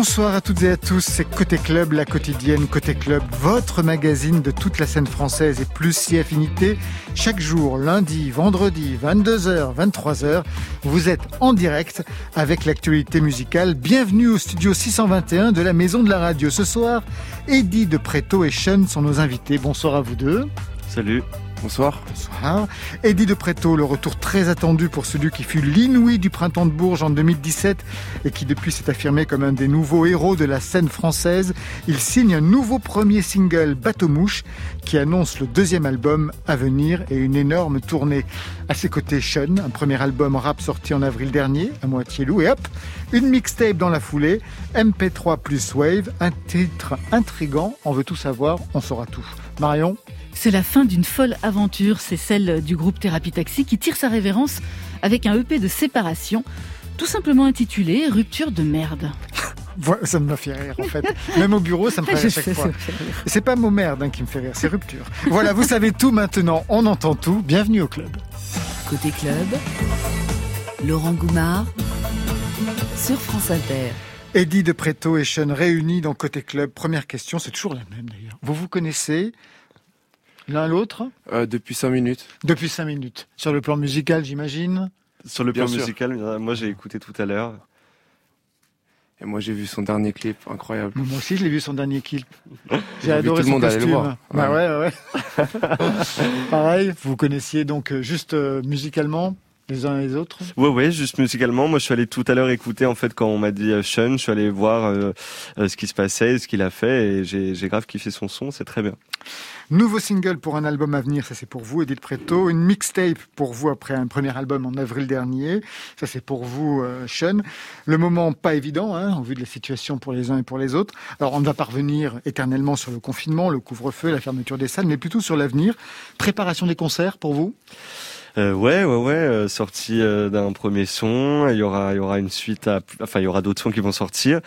Bonsoir à toutes et à tous, c'est Côté Club, la quotidienne Côté Club, votre magazine de toute la scène française et plus si affinité. Chaque jour, lundi, vendredi, 22h, 23h, vous êtes en direct avec l'actualité musicale. Bienvenue au studio 621 de la Maison de la Radio. Ce soir, Eddie de Preto et Sean sont nos invités. Bonsoir à vous deux. Salut. Bonsoir. Bonsoir. Eddie de Preto, le retour très attendu pour celui qui fut l'inouï du printemps de Bourges en 2017 et qui depuis s'est affirmé comme un des nouveaux héros de la scène française. Il signe un nouveau premier single, Bateau Mouche, qui annonce le deuxième album à venir et une énorme tournée. À ses côtés, Sean, un premier album rap sorti en avril dernier, à moitié loup, et hop, une mixtape dans la foulée, MP3 plus Wave, un titre intrigant, on veut tout savoir, on saura tout. Marion c'est la fin d'une folle aventure, c'est celle du groupe Thérapie Taxi qui tire sa révérence avec un EP de séparation, tout simplement intitulé Rupture de merde. Ça me fait rire en fait. Même au bureau, ça me fait rire à chaque fois. C'est pas mot merde hein, qui me fait rire, c'est rupture. Voilà, vous savez tout maintenant, on entend tout. Bienvenue au club. Côté club, Laurent Goumard sur France Inter. Eddie de Preto et Sean réunis dans Côté Club. Première question, c'est toujours la même d'ailleurs. Vous vous connaissez L'un l'autre euh, Depuis cinq minutes. Depuis cinq minutes. Sur le plan musical, j'imagine Sur le plan musical, moi j'ai écouté tout à l'heure. Et moi j'ai vu son dernier clip, incroyable. Moi aussi je l'ai vu son dernier clip. J'ai adoré tout le monde costume. Le voir. Bah ouais, ouais. Pareil, vous connaissiez donc euh, juste euh, musicalement les uns et les autres Ouais, ouais, juste musicalement. Moi, je suis allé tout à l'heure écouter, en fait, quand on m'a dit Sean, je suis allé voir ce qui se passait, ce qu'il a fait, et j'ai grave kiffé son son, c'est très bien. Nouveau single pour un album à venir, ça c'est pour vous, Edith Preto. Une mixtape pour vous après un premier album en avril dernier, ça c'est pour vous, euh, Sean. Le moment pas évident, hein, en vue de la situation pour les uns et pour les autres. Alors on ne va pas revenir éternellement sur le confinement, le couvre-feu, la fermeture des salles, mais plutôt sur l'avenir. Préparation des concerts pour vous? Euh, ouais, ouais, ouais, euh, sortie euh, d'un premier son. Il y aura, il y aura une suite à, enfin, il y aura d'autres sons qui vont sortir.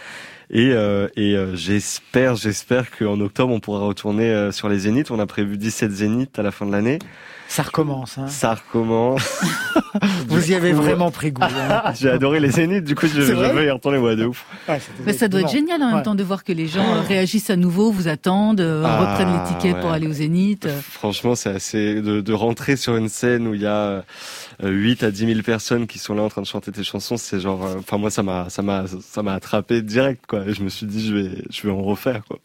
Et, euh, et euh, j'espère, j'espère qu'en octobre, on pourra retourner euh, sur les zéniths. On a prévu 17 zéniths à la fin de l'année. Ça recommence. Hein. Ça recommence. Vous y avez vraiment pris goût. Hein. J'ai adoré les zéniths, du coup je, je veux y retourner, ouais, de ouf. Ah, Mais ça doit être génial en même temps de voir que les gens réagissent à nouveau, vous attendent, ah, reprennent les tickets pour aller aux zéniths. Franchement, c'est assez de, de, rentrer sur une scène où il y a 8 à 10 000 personnes qui sont là en train de chanter tes chansons, c'est genre, enfin moi ça m'a, ça m'a, ça m'a attrapé direct quoi. Et je me suis dit je vais, je vais en refaire quoi.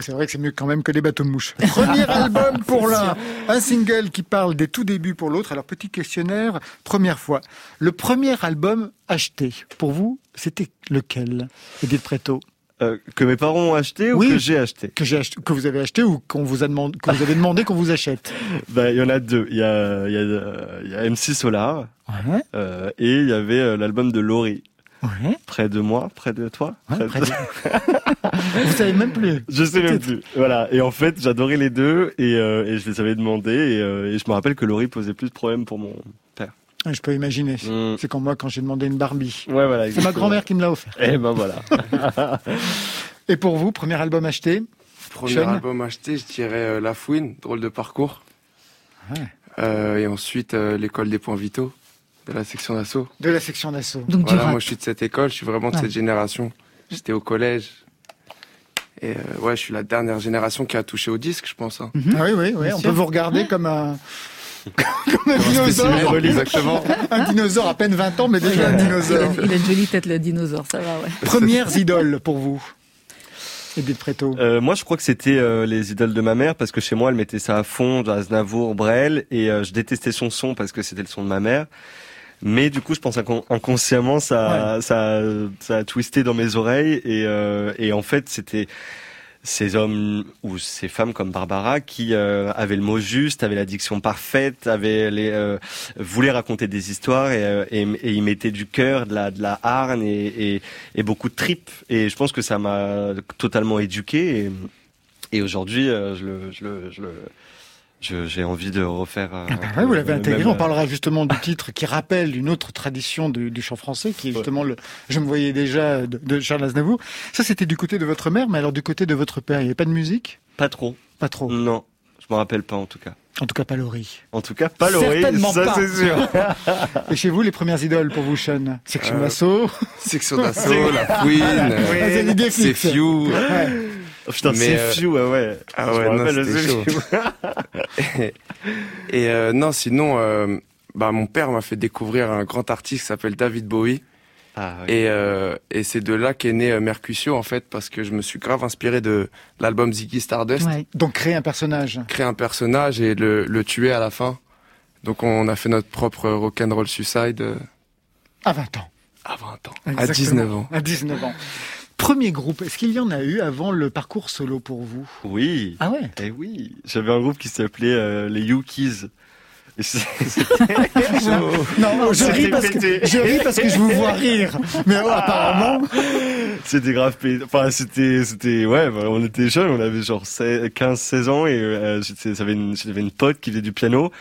c'est vrai que c'est mieux quand même que des bateaux de mouches. Premier album pour l'un, un single qui parle des tout débuts pour l'autre. Alors petit questionnaire, première fois. Le premier album acheté pour vous, c'était lequel Edith Preto euh, que mes parents ont acheté ou que j'ai acheté? Que j'ai acheté, que vous avez acheté ou qu'on vous a demandé, que vous avez demandé qu'on vous achète? Bah, il y en a deux. Il y a, il y a, y a MC Solar ouais. euh, et il y avait euh, l'album de Laurie. Ouais. Près de moi, près de toi? Ouais, près de... Vous savez même plus. Je sais même plus. Voilà. Et en fait, j'adorais les deux et, euh, et, je les avais demandés et, euh, et je me rappelle que Laurie posait plus de problèmes pour mon. Je peux imaginer. Mm. C'est comme moi quand j'ai demandé une Barbie. Ouais, voilà. C'est ma grand-mère qui me l'a offert. Et eh ben voilà. et pour vous, premier album acheté Premier album acheté, je dirais euh, La Fouine, drôle de parcours. Ouais. Euh, et ensuite, euh, l'école des points vitaux de la section d'assaut. De la section d'assaut. Donc voilà, moi je suis de cette école, je suis vraiment de cette génération. J'étais au collège. Et euh, ouais, je suis la dernière génération qui a touché au disque, je pense. Hein. Mm -hmm. Ah oui, oui, oui. On peut vous regarder comme un comme un dinosaure. Exactement. un dinosaure à peine 20 ans, mais déjà un dinosaure. Il a une jolie tête, le dinosaure, ça va, ouais. Premières idoles pour vous Edith Preto euh, Moi, je crois que c'était euh, les idoles de ma mère parce que chez moi, elle mettait ça à fond, Aznavour, Brel, et euh, je détestais son son parce que c'était le son de ma mère. Mais du coup, je pense inconsciemment, ça, ouais. ça, ça a twisté dans mes oreilles et, euh, et en fait, c'était ces hommes ou ces femmes comme Barbara qui euh, avaient le mot juste, avaient la diction parfaite, avaient les euh, voulaient raconter des histoires et, euh, et, et ils mettaient du cœur, de la de la harne et, et, beaucoup de tripes. Et je pense que ça m'a totalement éduqué. Et, aujourd'hui, je le, je le, je le j'ai envie de refaire. Euh, ah bah ouais, vous l'avez intégré. On parlera justement du titre qui rappelle une autre tradition du, du chant français, qui est justement le. Je me voyais déjà de, de Charles Aznavour. Ça, c'était du côté de votre mère, mais alors du côté de votre père, il n'y avait pas de musique? Pas trop. Pas trop. Non. Je me rappelle pas en tout cas. En tout cas, pas Laurie. En tout cas, pas Laurie, Certainement ça pas. c'est sûr. Et chez vous, les premières idoles pour vous, Sean? Section Euh, d'assaut Section d'assaut, la Queen, Ah, c'est. Few. Ouais. Oh, putain, Mais, c'est euh, Few, ouais, ouais. ah Je ouais, me non, rappelle chaud. Et euh, non, sinon, euh, bah, mon père m'a fait découvrir un grand artiste qui s'appelle David Bowie. Ah, oui. Et, euh, et c'est de là qu'est né Mercutio, en fait, parce que je me suis grave inspiré de l'album Ziggy Stardust. Ouais. Donc, créer un personnage. Créer un personnage et le, le tuer à la fin. Donc on a fait notre propre Rock'n'Roll Suicide À 20 ans. à 20 ans. Exactement. À 19 ans. À 19 ans. Premier groupe, est-ce qu'il y en a eu avant le parcours solo pour vous? Oui. Ah ouais? Eh oui. J'avais un groupe qui s'appelait euh, les c'est- Non, je ris, parce que, pété. je ris parce que je vous vois rire. Mais oh, apparemment, C'était grave pé- Enfin, c'était, c'était, ouais, bah, on était jeunes, on avait genre 15, 16 ans et euh, j'avais une, j'avais une pote qui faisait du piano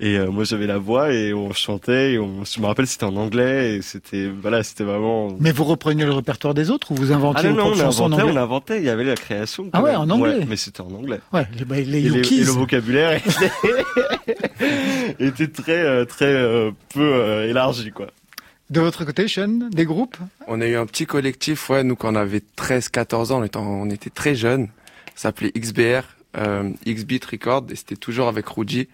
et euh, moi j'avais la voix et on chantait et on, je me rappelle c'était en anglais et c'était, voilà, c'était vraiment. mais vous repreniez le répertoire des autres ou vous Ah inventiez non, vos non, on chansons en inventait, on inventait, il y avait la création. Ah ouais, même. en anglais. mais c'était en anglais. Ouais, les, bah, les Et, les- Yukis. et le vocabulaire était, était très, euh, très euh, peu euh, élargi, quoi. De votre côté, Sean, des groupes On a eu un petit collectif, ouais, nous quand on avait 13-14 ans, on était, on était très jeunes. Ça s'appelait XBR, euh, X-Beat Record, et c'était toujours avec Ruji,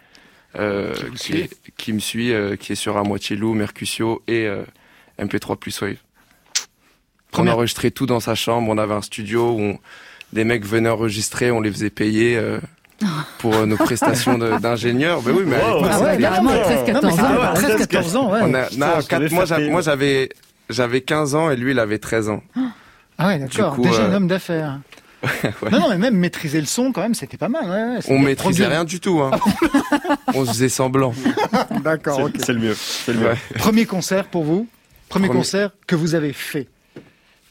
euh, Qui est- qui me suit, euh, qui est sur À Moitié Loup, Mercutio et euh, MP3 plus Wave. On enregistrait tout dans sa chambre, on avait un studio où on- des mecs venaient enregistrer, on les faisait payer euh, pour euh, nos prestations d'ingénieurs. Ben oui, mais Wow. Ah ouais, carrément, à 13, Non, mais 14 c'était ans. pas 13-14 ans, ouais. on a, non, je quatre- devais moi, faire j'avais, j'avais, j'avais 15 ans et lui il avait 13 ans. Ah ouais, d'accord. Déjà un euh, homme d'affaires. Ouais. Non, non, mais même maîtriser le son, quand même, c'était pas mal. Ouais, On bien maîtrisait rien du tout. Hein. on se faisait semblant. D'accord, C'est ok. c'est le mieux. C'est le mieux. Ouais. Premier concert pour vous Premier, Premier- concert que vous avez fait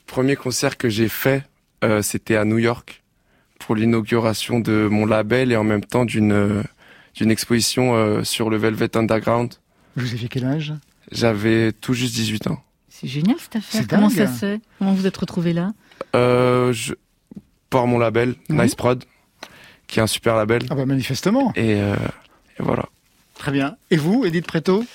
Premier concert que j'ai fait, euh, c'était à New York pour l'inauguration de mon label et en même temps d'une euh, d'une exposition euh, sur le Velvet Underground. Vous aviez quel âge? J'avais tout juste 18 ans. C'est génial cette affaire. Comment dingue. ça se fait? Comment vous êtes retrouvés là? Euh, je, par mon label, Mhm. Nice Prod, qui est un super label. Ah bah manifestement. Et, euh, et voilà. Très bien. Et vous, Edith Preto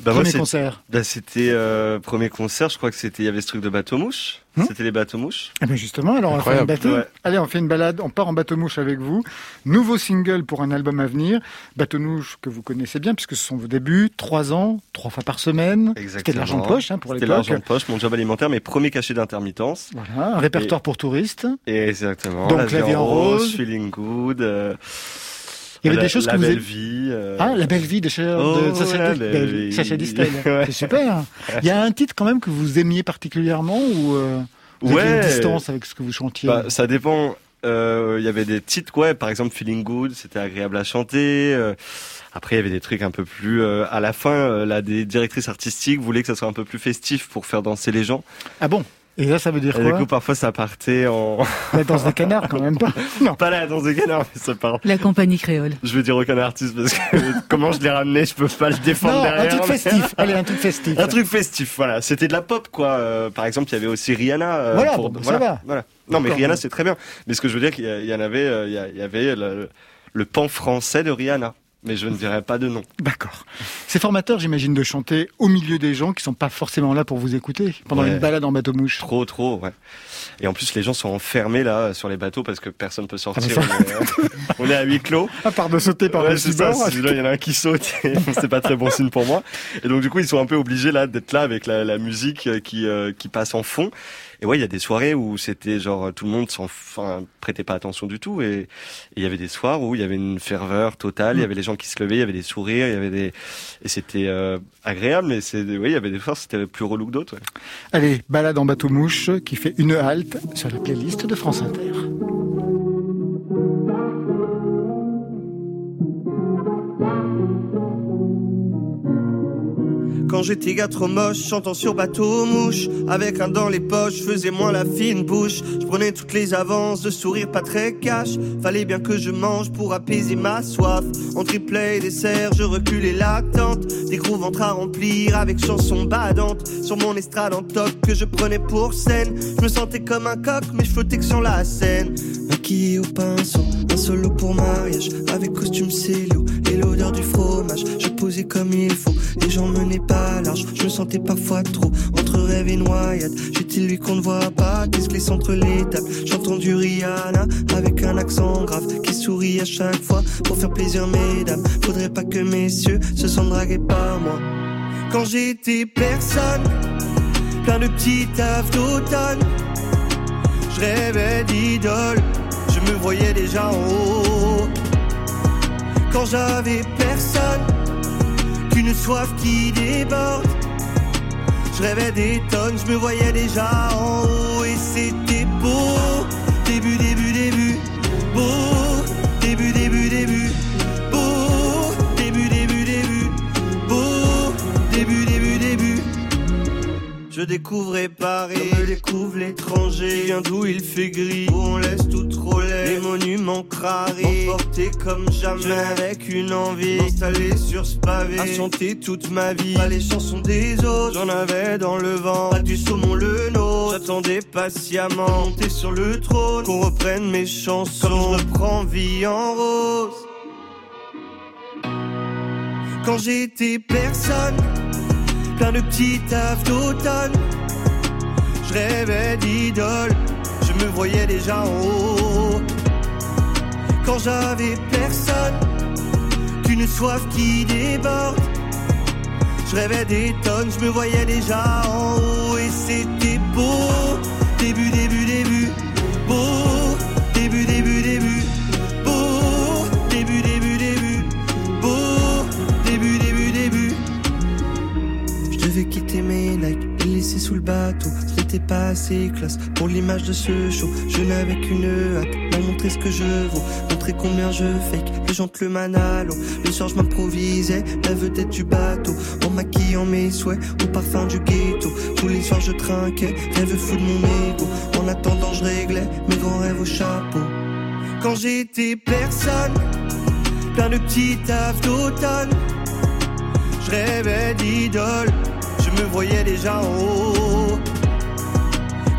Bah, moi, Premier c'est- concert bah, c'était euh, premier concert, je crois que c'était il y avait ce truc de bateau mouche. Hmm C'était les bateaux mouches. Ah ben justement, alors on va faire une Incroyable. bateau. Ouais. Allez, on fait une balade, on part en bateau mouche avec vous. Nouveau single pour un album à venir. Bateau mouche que vous connaissez bien puisque ce sont vos débuts. Trois ans, trois fois par semaine. C'était de l'argent de poche hein, pour C'était de l'argent de l'époque. poche, mon job alimentaire, mes premiers cachets d'intermittence. Voilà, un répertoire pour touristes. Et exactement. Donc, la vie la vie en rose. feeling good. euh, Il y avait la- des choses la que vous belle vie. euh, Ah, la belle vie de, Oh, de Sacha, la de. Sacha Distel. Ouais. C'est super. Il y a un titre quand même que vous aimiez particulièrement ou euh, vous Ouais. une distance avec ce que vous chantiez Bah, ça dépend. Euh, Il y avait des titres, ouais, par exemple Feeling Good, c'était agréable à chanter. euh, après, il y avait des trucs un peu plus. euh, à la fin, euh, là, des directrices artistiques voulaient que ça soit un peu plus festif pour faire danser les gens. Ah bon? Et là, ça veut dire Et du quoi coup, parfois, ça partait en. La danse des canards quand même pas. Non. pas la danse des canards, mais ça part. La compagnie créole. Je veux dire aucun artiste parce que comment je l'ai ramené, je peux pas le défendre Non, un derrière. truc mais- festif. Allez, un truc festif. Un truc festif, voilà. C'était de la pop, quoi. Euh, par exemple, il y avait aussi Rihanna. euh, Voilà, pour- bon, ça va. Voilà. Non, mais. Rihanna, c'est très bien. Mais ce que je veux dire, qu'il y a- il y en avait, euh, il y a- il y avait le, le pan français de Rihanna. Mais je ne dirais pas de nom. D'accord. C'est formateur, j'imagine, de chanter au milieu des gens qui sont pas forcément là pour vous écouter pendant Ouais. une balade en bateau mouche. Trop, trop, ouais. Et en plus, les gens sont enfermés là sur les bateaux parce que personne peut sortir. Ah, mais on, est, on est à huis clos. À part de sauter par Ouais, le bord. Il y en a un qui saute, c'est pas très bon signe pour moi. Et donc, du coup, ils sont un peu obligés là d'être là avec la, la musique euh, qui euh, qui passe en fond. Et ouais, il y a des soirées où c'était genre tout le monde s'en, enfin, prêtait pas attention du tout. Et il y avait des soirs où il y avait une ferveur totale. Il y avait les gens qui se levaient, il y avait des sourires, il y avait des, et c'était euh, agréable. Mais c'est, oui, il y avait des soirs c'était plus relou que d'autres. ouais. Allez, balade en bateau mouche qui fait une halte sur la playlist de France Inter. Quand j'étais gars trop moche, chantant sur bateau mouche, avec un dans les poches, faisais moins la fine bouche. Je prenais toutes les avances, de sourire pas très cash. Fallait bien que je mange pour apaiser ma soif. En triplet dessert, je reculais l'attente. Des gros ventres à remplir avec chansons badantes. Sur mon estrade en top que je prenais pour scène. Je me sentais comme un coq, mais je flottais que sur la scène. Maquillé au pinceau, un solo pour Maria. voyage avec costume célo et l'odeur du fromage. Je posais comme il faut et j'en menais pas Je me sentais parfois trop entre rêve et noyade. J'étais lui qu'on ne voit pas, qu'est-ce entre les tables. J'entends du Rihanna avec un accent grave qui sourit à chaque fois pour faire plaisir mesdames. Faudrait pas que messieurs se sentent dragués par moi. Quand j'étais personne, plein de petits tafs d'automne, je rêvais d'idole, je me voyais déjà en haut. Quand j'avais personne, qu'une soif qui déborde, je rêvais des tonnes, je me voyais déjà en haut et c'était beau. Début, début, début, beau. Début, début, début, beau. Début, début, début, beau. Début, début, début. Je découvrais Paris, je découvre l'étranger. Viens d'où il fait gris, où on laisse tout trop laid. Les monuments crarés, comme jamais. Avec une envie, installée sur ce pavé. À chanter toute ma vie, pas les chansons des autres. J'en avais dans le vent, pas du saumon le nôtre. J'attendais patiemment, monter sur le trône. Qu'on reprenne mes chansons, comme je reprends vie en rose. Quand j'étais personne plein de petits tafs d'automne. Je rêvais d'idole, je me voyais déjà en haut. Quand j'avais personne, qu'une soif qui déborde. Je rêvais des tonnes, je me voyais déjà en haut et c'était beau. Début, début, début, beau. Début, début, début, beau. Début, début, début, beau. Début, début, début. Je devais quitter mes Nike et laisser sous le bateau. Ce n'était pas assez classe pour l'image de ce show. Je n'avais qu'une hâte, leur montrer ce que je vaux, montrer combien je fake. Les gentleman à l'eau. Le soir, je m'improvisais la vedette du bateau. En maquillant mes souhaits au parfum du ghetto. Tous les soirs, je trinquais, rêve fou de mon ego. En attendant, je réglais mes grands rêves au chapeau. Quand j'étais personne, plein de petits tafs d'automne. Je rêvais d'idole, je me voyais déjà en haut.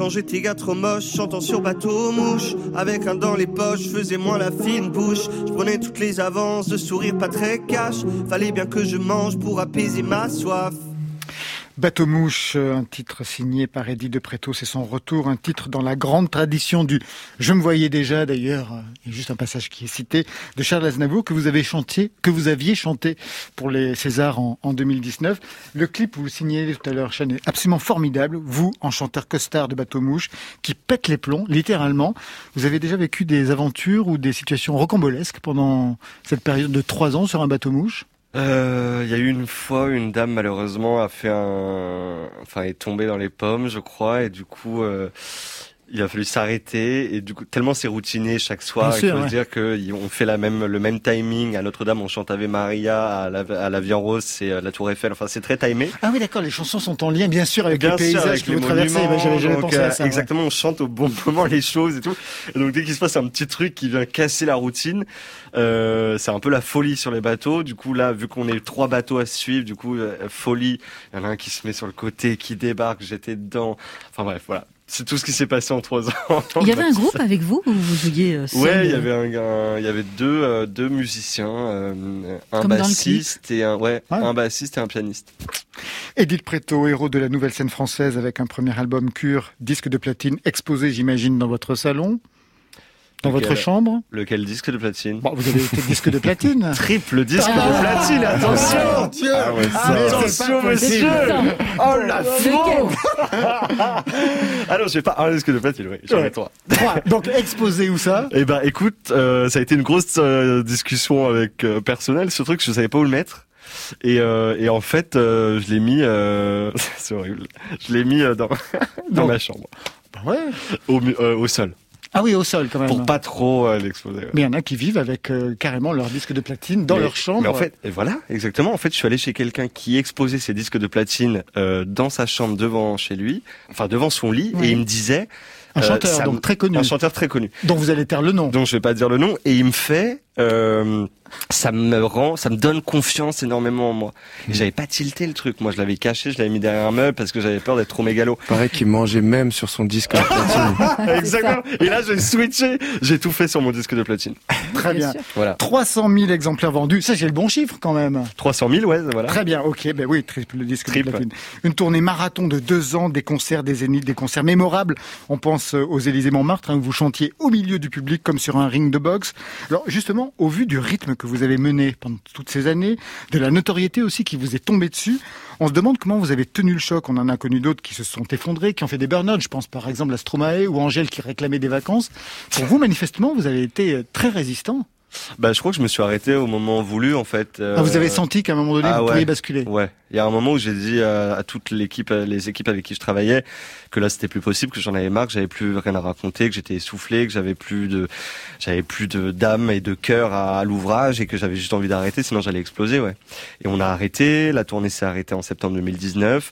Quand j'étais gars trop moche, chantant sur bateau mouche Avec un dans les poches, faisais moins la fine bouche. Je prenais toutes les avances, de sourire pas très cash. Fallait bien que je mange pour apaiser ma soif Bateau Mouche, un titre signé par Eddie de Préto, c'est son retour, un titre dans la grande tradition du Je me voyais déjà d'ailleurs, il y a juste un passage qui est cité, de Charles Aznavour que vous que vous aviez chanté pour les Césars en, en 2019. Le clip, vous le signez tout à l'heure, Chane, est absolument formidable. Vous, en chanteur costard de Bateau Mouche, qui pète les plombs, littéralement. Vous avez déjà vécu des aventures ou des situations rocambolesques pendant cette période de trois ans sur un bateau mouche? Euh, Il y a eu une fois, une dame malheureusement a fait un, enfin est tombée dans les pommes, je crois, et du coup. Euh... Il a fallu s'arrêter et du coup tellement c'est routinier chaque soir. Il faut ouais. se dire que on fait la même le même timing à Notre-Dame, on chante Ave Maria, à la, à la Rose, c'est euh, la Tour Eiffel. Enfin c'est très timé. Ah oui, d'accord, les chansons sont en lien, bien sûr, avec Bien les paysages avec que les vous traversez. monuments, Ben, J'avais jamais donc, pensé à euh, ouais. Exactement, on chante au bon moment les choses et tout. Et donc dès qu'il se passe un petit truc qui vient casser la routine, euh, c'est un peu la folie sur les bateaux. Du coup là, vu qu'on est trois bateaux à suivre, du coup euh, folie. Il y en a un qui se met sur le côté, qui débarque, j'étais dedans. Enfin bref, voilà. C'est tout ce qui s'est passé en trois ans. Il y avait un groupe avec vous ou vous jouiez euh, seul Ouais, il y avait un, un- il y avait deux, euh, deux musiciens, euh, un Comme bassiste et un, ouais, Ouais. un bassiste et un pianiste. Edith Préto, héros de la nouvelle scène française avec un premier album Cure, disque de platine exposé, j'imagine, dans votre salon, dans Lequel votre chambre. Lequel disque de platine Bon, vous avez été disque de platine. Triple disque Ah. de platine, attention Dieu Ah ouais, ça- mais c'est attention, pas possible. monsieur. Oh la Lequel Ah non, j'ai pas un disque de platine, oui, j'en ai Ouais. trois. Donc exposé où ça Eh ben, écoute, euh, ça a été une grosse euh, discussion avec euh, personnel, ce truc, je savais pas où le mettre. Et, euh, et en fait, euh, je l'ai mis, euh, c'est horrible, je l'ai mis euh, dans, dans Donc- ma chambre, Bah ouais. au, euh, au sol. Ah oui, au sol quand même. Pour pas trop euh, l'exposer. Mais il y en a qui vivent avec euh, carrément leur disque de platine dans leur chambre. Mais en fait, voilà, exactement. En fait, je suis allé chez quelqu'un qui exposait ses disques de platine euh, dans sa chambre devant chez lui, enfin devant son lit, Oui. et il me disait. Un euh, chanteur, donc très connu. Un chanteur très connu. dont vous allez taire le nom. Donc je vais pas dire le nom, et il me fait. Ça me rend, ça me donne confiance énormément en moi. Et j'avais pas tilté le truc. Moi, je l'avais caché, je l'avais mis derrière un meuble parce que j'avais peur d'être trop mégalo. Pareil qu'il mangeait même sur son disque de platine. Exactement. Et là, j'ai switché. J'ai tout fait sur mon disque de platine. Très bien. sûr. Voilà. 300 000 exemplaires vendus. Ça, c'est le bon chiffre quand même. 300 000, ouais, voilà. Très bien, ok, ben oui, triple le disque de platine. Une tournée marathon de deux ans, des concerts, des zéniths, des concerts mémorables. On pense euh, aux Élysées Montmartre, hein, où vous chantiez au milieu du public comme sur un ring de boxe. Alors justement, au vu du rythme que vous avez mené pendant toutes ces années, de la notoriété aussi qui vous est tombée dessus, on se demande comment vous avez tenu le choc. On en a connu d'autres qui se sont effondrés, qui ont fait des burn-out. Je pense par exemple à Stromae ou Angèle qui réclamait des vacances. Pour vous, manifestement, vous avez été très résistant. Bah, je crois que je me suis arrêté au moment voulu, en fait. euh, Ah, vous avez senti qu'à un moment donné, ah vous ouais. pourriez basculer? Ouais. Il y a un moment où j'ai dit à, à toute l'équipe, à les équipes avec qui je travaillais, que là c'était plus possible, que j'en avais marre, que j'avais plus rien à raconter, que j'étais essoufflé, que j'avais plus de, j'avais plus de d'âme et de cœur à, à l'ouvrage et que j'avais juste envie d'arrêter, sinon j'allais exploser, ouais. Et on a arrêté. La tournée s'est arrêtée en septembre 2019.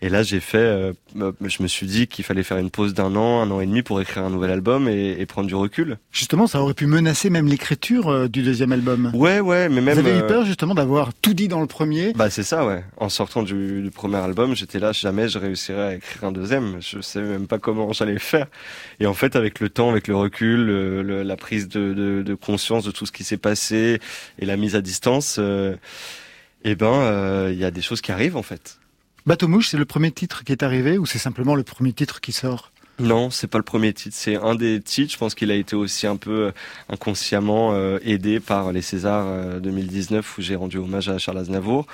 Et là, j'ai fait, euh, je me suis dit qu'il fallait faire une pause d'un an, un an et demi pour écrire un nouvel album et, et prendre du recul. Justement, ça aurait pu menacer même l'écriture euh, du deuxième album. Ouais, ouais, mais même. Vous avez eu euh, peur justement d'avoir tout dit dans le premier? Bah c'est ça ouais. En sortant du, du premier album, j'étais là jamais je réussirais à écrire un deuxième. Je savais même pas comment j'allais faire. Et en fait avec le temps, avec le recul, le- le- la prise de, de- de conscience de tout ce qui s'est passé et la mise à distance, euh, eh ben euh, il y a des choses qui arrivent en fait. Bateau Mouche, c'est le premier titre qui est arrivé ou c'est simplement le premier titre qui sort? Non, c'est pas le premier titre, c'est un des titres. Je pense qu'il a été aussi un peu euh, inconsciemment euh, aidé par les Césars euh, 2019 où j'ai rendu hommage à Charles Aznavour.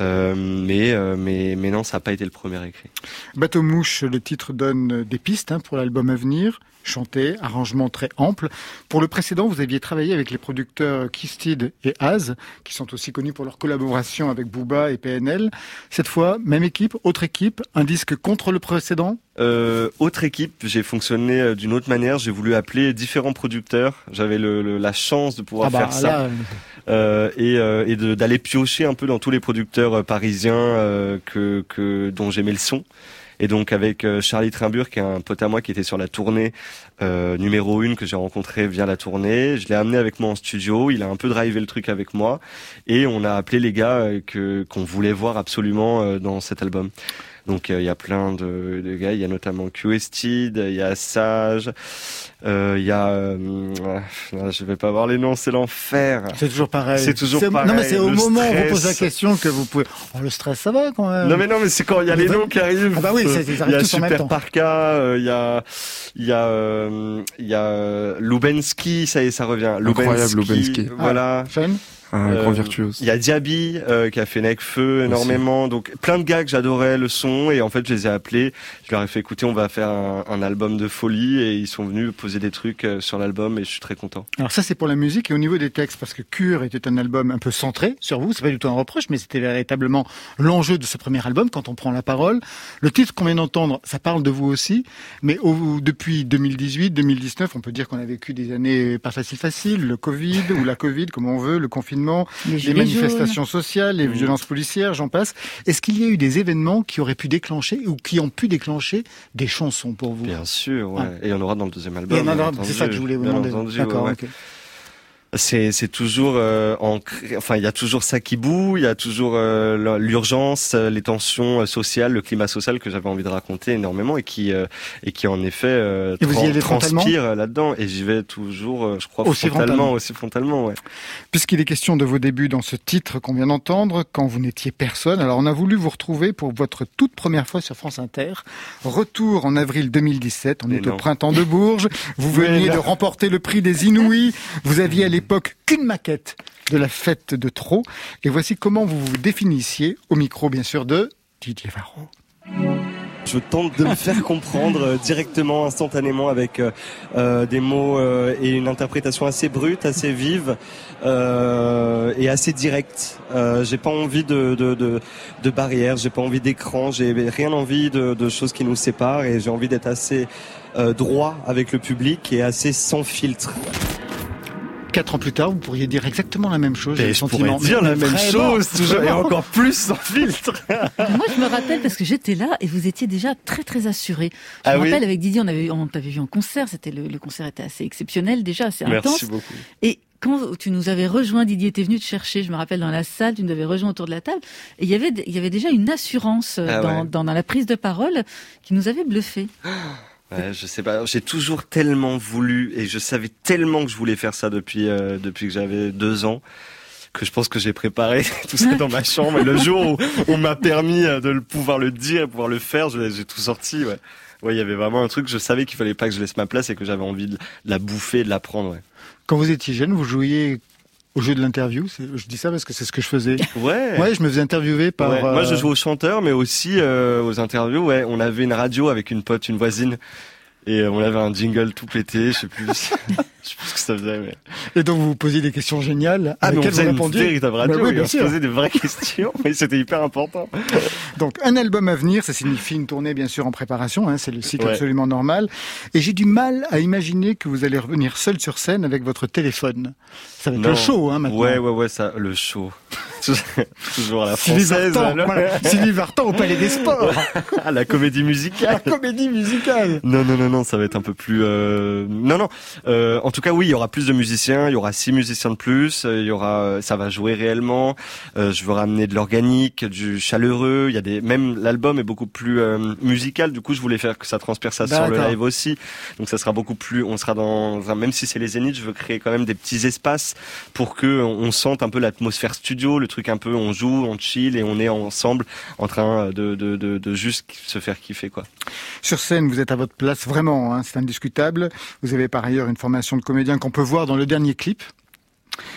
Euh, mais, euh, mais, mais non, ça n'a pas été le premier écrit. Bateau Mouche, le titre donne des pistes hein, pour l'album à venir. Chanté, arrangement très ample. Pour le précédent, vous aviez travaillé avec les producteurs Kistid et Az, qui sont aussi connus pour leur collaboration avec Booba et PNL. Cette fois, même équipe, autre équipe, un disque contre le précédent? Euh, autre équipe, j'ai fonctionné euh, d'une autre manière. J'ai voulu appeler différents producteurs. J'avais le, le- la chance de pouvoir ah bah faire ça là, euh, et, euh, et d'aller piocher un peu dans tous les producteurs euh, parisiens euh, que, que dont j'aimais le son. Et donc avec euh, Charlie Trimburg, qui est un pote à moi qui était sur la tournée euh, numéro une que j'ai rencontré via la tournée, je l'ai amené avec moi en studio. Il a un peu drivé le truc avec moi et on a appelé les gars euh, que qu'on voulait voir absolument dans cet album. Donc euh, il y a plein de, de gars, il y a notamment QSTid, il y a Sage, euh, il y a, euh, ah, je vais pas voir les noms, c'est l'enfer. c'est toujours pareil. C'est toujours Non mais pareil, c'est au le moment où on vous pose la question que vous pouvez... Oh, le stress, ça va quand même. Non mais non mais c'est quand il y a les noms qui arrivent. Ah bah oui, ça- ça il arrive y a tous en même Super temps. Parka, euh, il y a il y a euh, il y a Lubensky, ça y est, ça revient. Incroyable, Lubensky. Voilà. Sean Un Euh, grand virtuose. Il y a Diaby euh, qui a fait Necfeu énormément, donc plein de gars que j'adorais le son. Et en fait je les ai appelés, je leur ai fait écouter on va faire un, un album de folie. Et ils sont venus poser des trucs euh, sur l'album. Et je suis très content. Alors ça c'est pour la musique et au niveau des textes. Parce que Cure était un album un peu centré sur vous, c'est pas du tout un reproche mais c'était véritablement l'enjeu de ce premier album quand on prend la parole. Le titre qu'on vient d'entendre, ça parle de vous aussi, mais au- depuis 2018, 2019, on peut dire qu'on a vécu des années pas faciles faciles, le Covid ou la Covid comme on veut, le confinement, Les manifestations sociales, les Mmh. violences policières, j'en passe. Est-ce qu'il y a eu des événements qui auraient pu déclencher ou qui ont pu déclencher des chansons pour vous? Bien sûr, ouais. Ah. Et il y en aura dans le deuxième album. C'est ça que je voulais vous demander. D'accord, ouais, ouais. C'est c'est toujours euh, ancré- enfin il y a toujours ça qui boue, il y a toujours euh, l'urgence, euh, les tensions euh, sociales, le climat social que j'avais envie de raconter énormément et qui euh, et qui en effet euh, Et vous y allez transpire euh, là-dedans et j'y vais toujours je crois Aussi frontalement, frontalement. aussi frontalement ouais. Puisqu'il est question de vos débuts dans ce titre qu'on vient d'entendre, quand vous n'étiez personne, alors on a voulu vous retrouver pour votre toute première fois sur France Inter. Retour en avril 2017, on Mais est au printemps de Bourges, vous veniez de remporter le prix des Inouïs, vous aviez à l'époque qu'une maquette de la fête de trop, et voici comment vous vous définissiez, au micro bien sûr de Didier Varro. Je tente de me faire comprendre euh, directement, instantanément, avec euh, euh, des mots et une interprétation assez brute, assez vive et assez directe. j'ai pas envie de, de, de, de barrières, j'ai pas envie d'écran, j'ai rien envie de, de choses qui nous séparent et j'ai envie d'être assez droit avec le public et assez sans filtre. Quatre ans plus tard, vous pourriez dire exactement la même chose. je pourrais dire la même chose, toujours, et encore plus sans filtre. Moi, je me rappelle parce que j'étais là et vous étiez déjà très très assuré. Je ah me rappelle avec Didier, on avait on t'avait vu en concert. C'était le, le, concert était assez exceptionnel déjà, assez intense. Merci beaucoup. Et quand tu nous avais rejoint, Didier était venu te chercher, je me rappelle dans la salle, tu nous avais rejoint autour de la table, et il y avait, il y avait déjà une assurance euh, ah dans, dans, dans, la prise de parole qui nous avait bluffé. Ouais, je sais pas. J'ai toujours tellement voulu et je savais tellement que je voulais faire ça depuis euh, depuis que j'avais deux ans que je pense que j'ai préparé tout ça dans ma chambre. Et le jour où on m'a permis euh, de pouvoir le dire et pouvoir le faire, j'ai tout sorti. Ouais. Ouais, il y avait vraiment un truc. Je savais qu'il fallait pas que je laisse ma place et que j'avais envie de la bouffer, de la prendre. Ouais. Quand vous étiez jeune, vous jouiez au jeu de l'interview, je dis ça parce que c'est ce que je faisais. Ouais. Ouais, je me faisais interviewer par. Moi, je euh, jouais au chanteur, mais aussi euh, aux interviews. Ouais, on avait une radio avec une pote, une voisine, et on avait un jingle tout pété. Je sais plus. Je sais plus ce que ça faisait, mais... Et donc vous vous posiez des questions géniales. Ah, faisait une véritable radio, bah oui, bien on sûr. posait des vraies questions, mais c'était hyper important. Donc un album à venir, ça signifie une tournée bien sûr en préparation, hein, c'est le cycle absolument normal. Et j'ai du mal à imaginer que vous allez revenir seul sur scène avec votre téléphone. Ça va être le show, hein, maintenant. Ouais, ouais, ouais, ça, le show. Toujours à la française. Sylvie Vartan au Palais des Sports. la comédie musicale. La comédie musicale. Non, non, non, non, ça va être un peu plus. Euh... Non, non. Euh, en tout cas, oui, il y aura plus de musiciens. Il y aura six musiciens de plus. Il y aura, ça va jouer réellement. Euh, je veux ramener de l'organique, du chaleureux. Il y a des, même l'album est beaucoup plus euh, musical. Du coup, je voulais faire que ça transperce ça sur le live aussi. Donc, ça sera beaucoup plus. On sera dans, même si c'est les Zéniths, je veux créer quand même des petits espaces pour que on sente un peu l'atmosphère studio, le truc un peu, on joue, on chill et on est ensemble en train de, de, de, de juste se faire kiffer quoi. Sur scène, vous êtes à votre place vraiment, hein, c'est indiscutable. Vous avez par ailleurs une formation de comédien qu'on peut voir dans le dernier clip.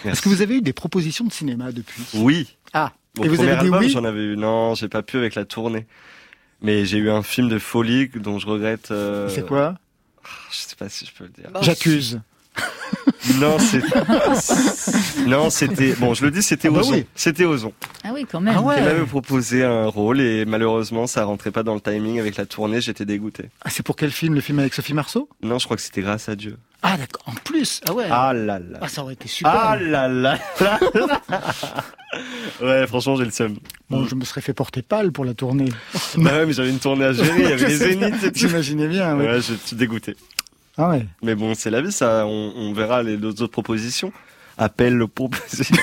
Est-ce que vous avez eu des propositions de cinéma depuis? Oui. Ah. et vous avez dit oui? j'en avais eu. Non, j'ai pas pu avec la tournée. Mais j'ai eu un film de folie dont je regrette. Euh... C'est quoi? Ah, Je sais pas si je peux le dire. J'accuse. Non, c'était. non, c'était. Bon, je le dis, c'était ah bah Ozon. C'était Ozon. Ah oui, quand même. Ah ouais. m'avait proposé un rôle et malheureusement, ça rentrait pas dans le timing avec la tournée. J'étais dégoûté. Ah, c'est pour quel film Le film avec Sophie Marceau? Non, je crois que c'était Grâce à Dieu. Ah d'accord. En plus. Ah ouais. Ah là là. Ah ça aurait été super. Ah là là. ouais, franchement, j'ai le seum. Bon, je me serais fait porter pâle pour la tournée. bah ouais, mais j'avais une tournée à gérer. Il y avait les zéniths. J'imaginais bien. Ouais, ouais je suis dégoûté. Ah ouais. Mais bon, c'est la vie, ça. On, verra les autres propositions. Appelle le proposition.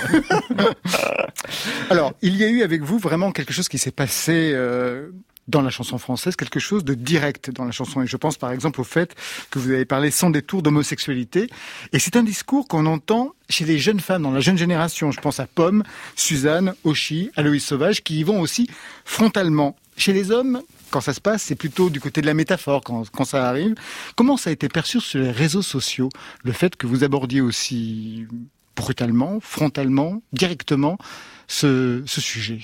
Alors, il y a eu avec vous vraiment quelque chose qui s'est passé. Euh, dans la chanson française, quelque chose de direct dans la chanson. Et je pense par exemple au fait que vous avez parlé sans détour d'homosexualité. Et c'est un discours qu'on entend chez les jeunes femmes, dans la jeune génération. Je pense à Pomme, Suzanne, Oshi, Aloïs Sauvage, qui y vont aussi frontalement. Chez les hommes, quand ça se passe, c'est plutôt du côté de la métaphore quand, quand, ça arrive. Comment ça a été perçu sur les réseaux sociaux, le fait que vous abordiez aussi brutalement, frontalement, directement ce, ce sujet?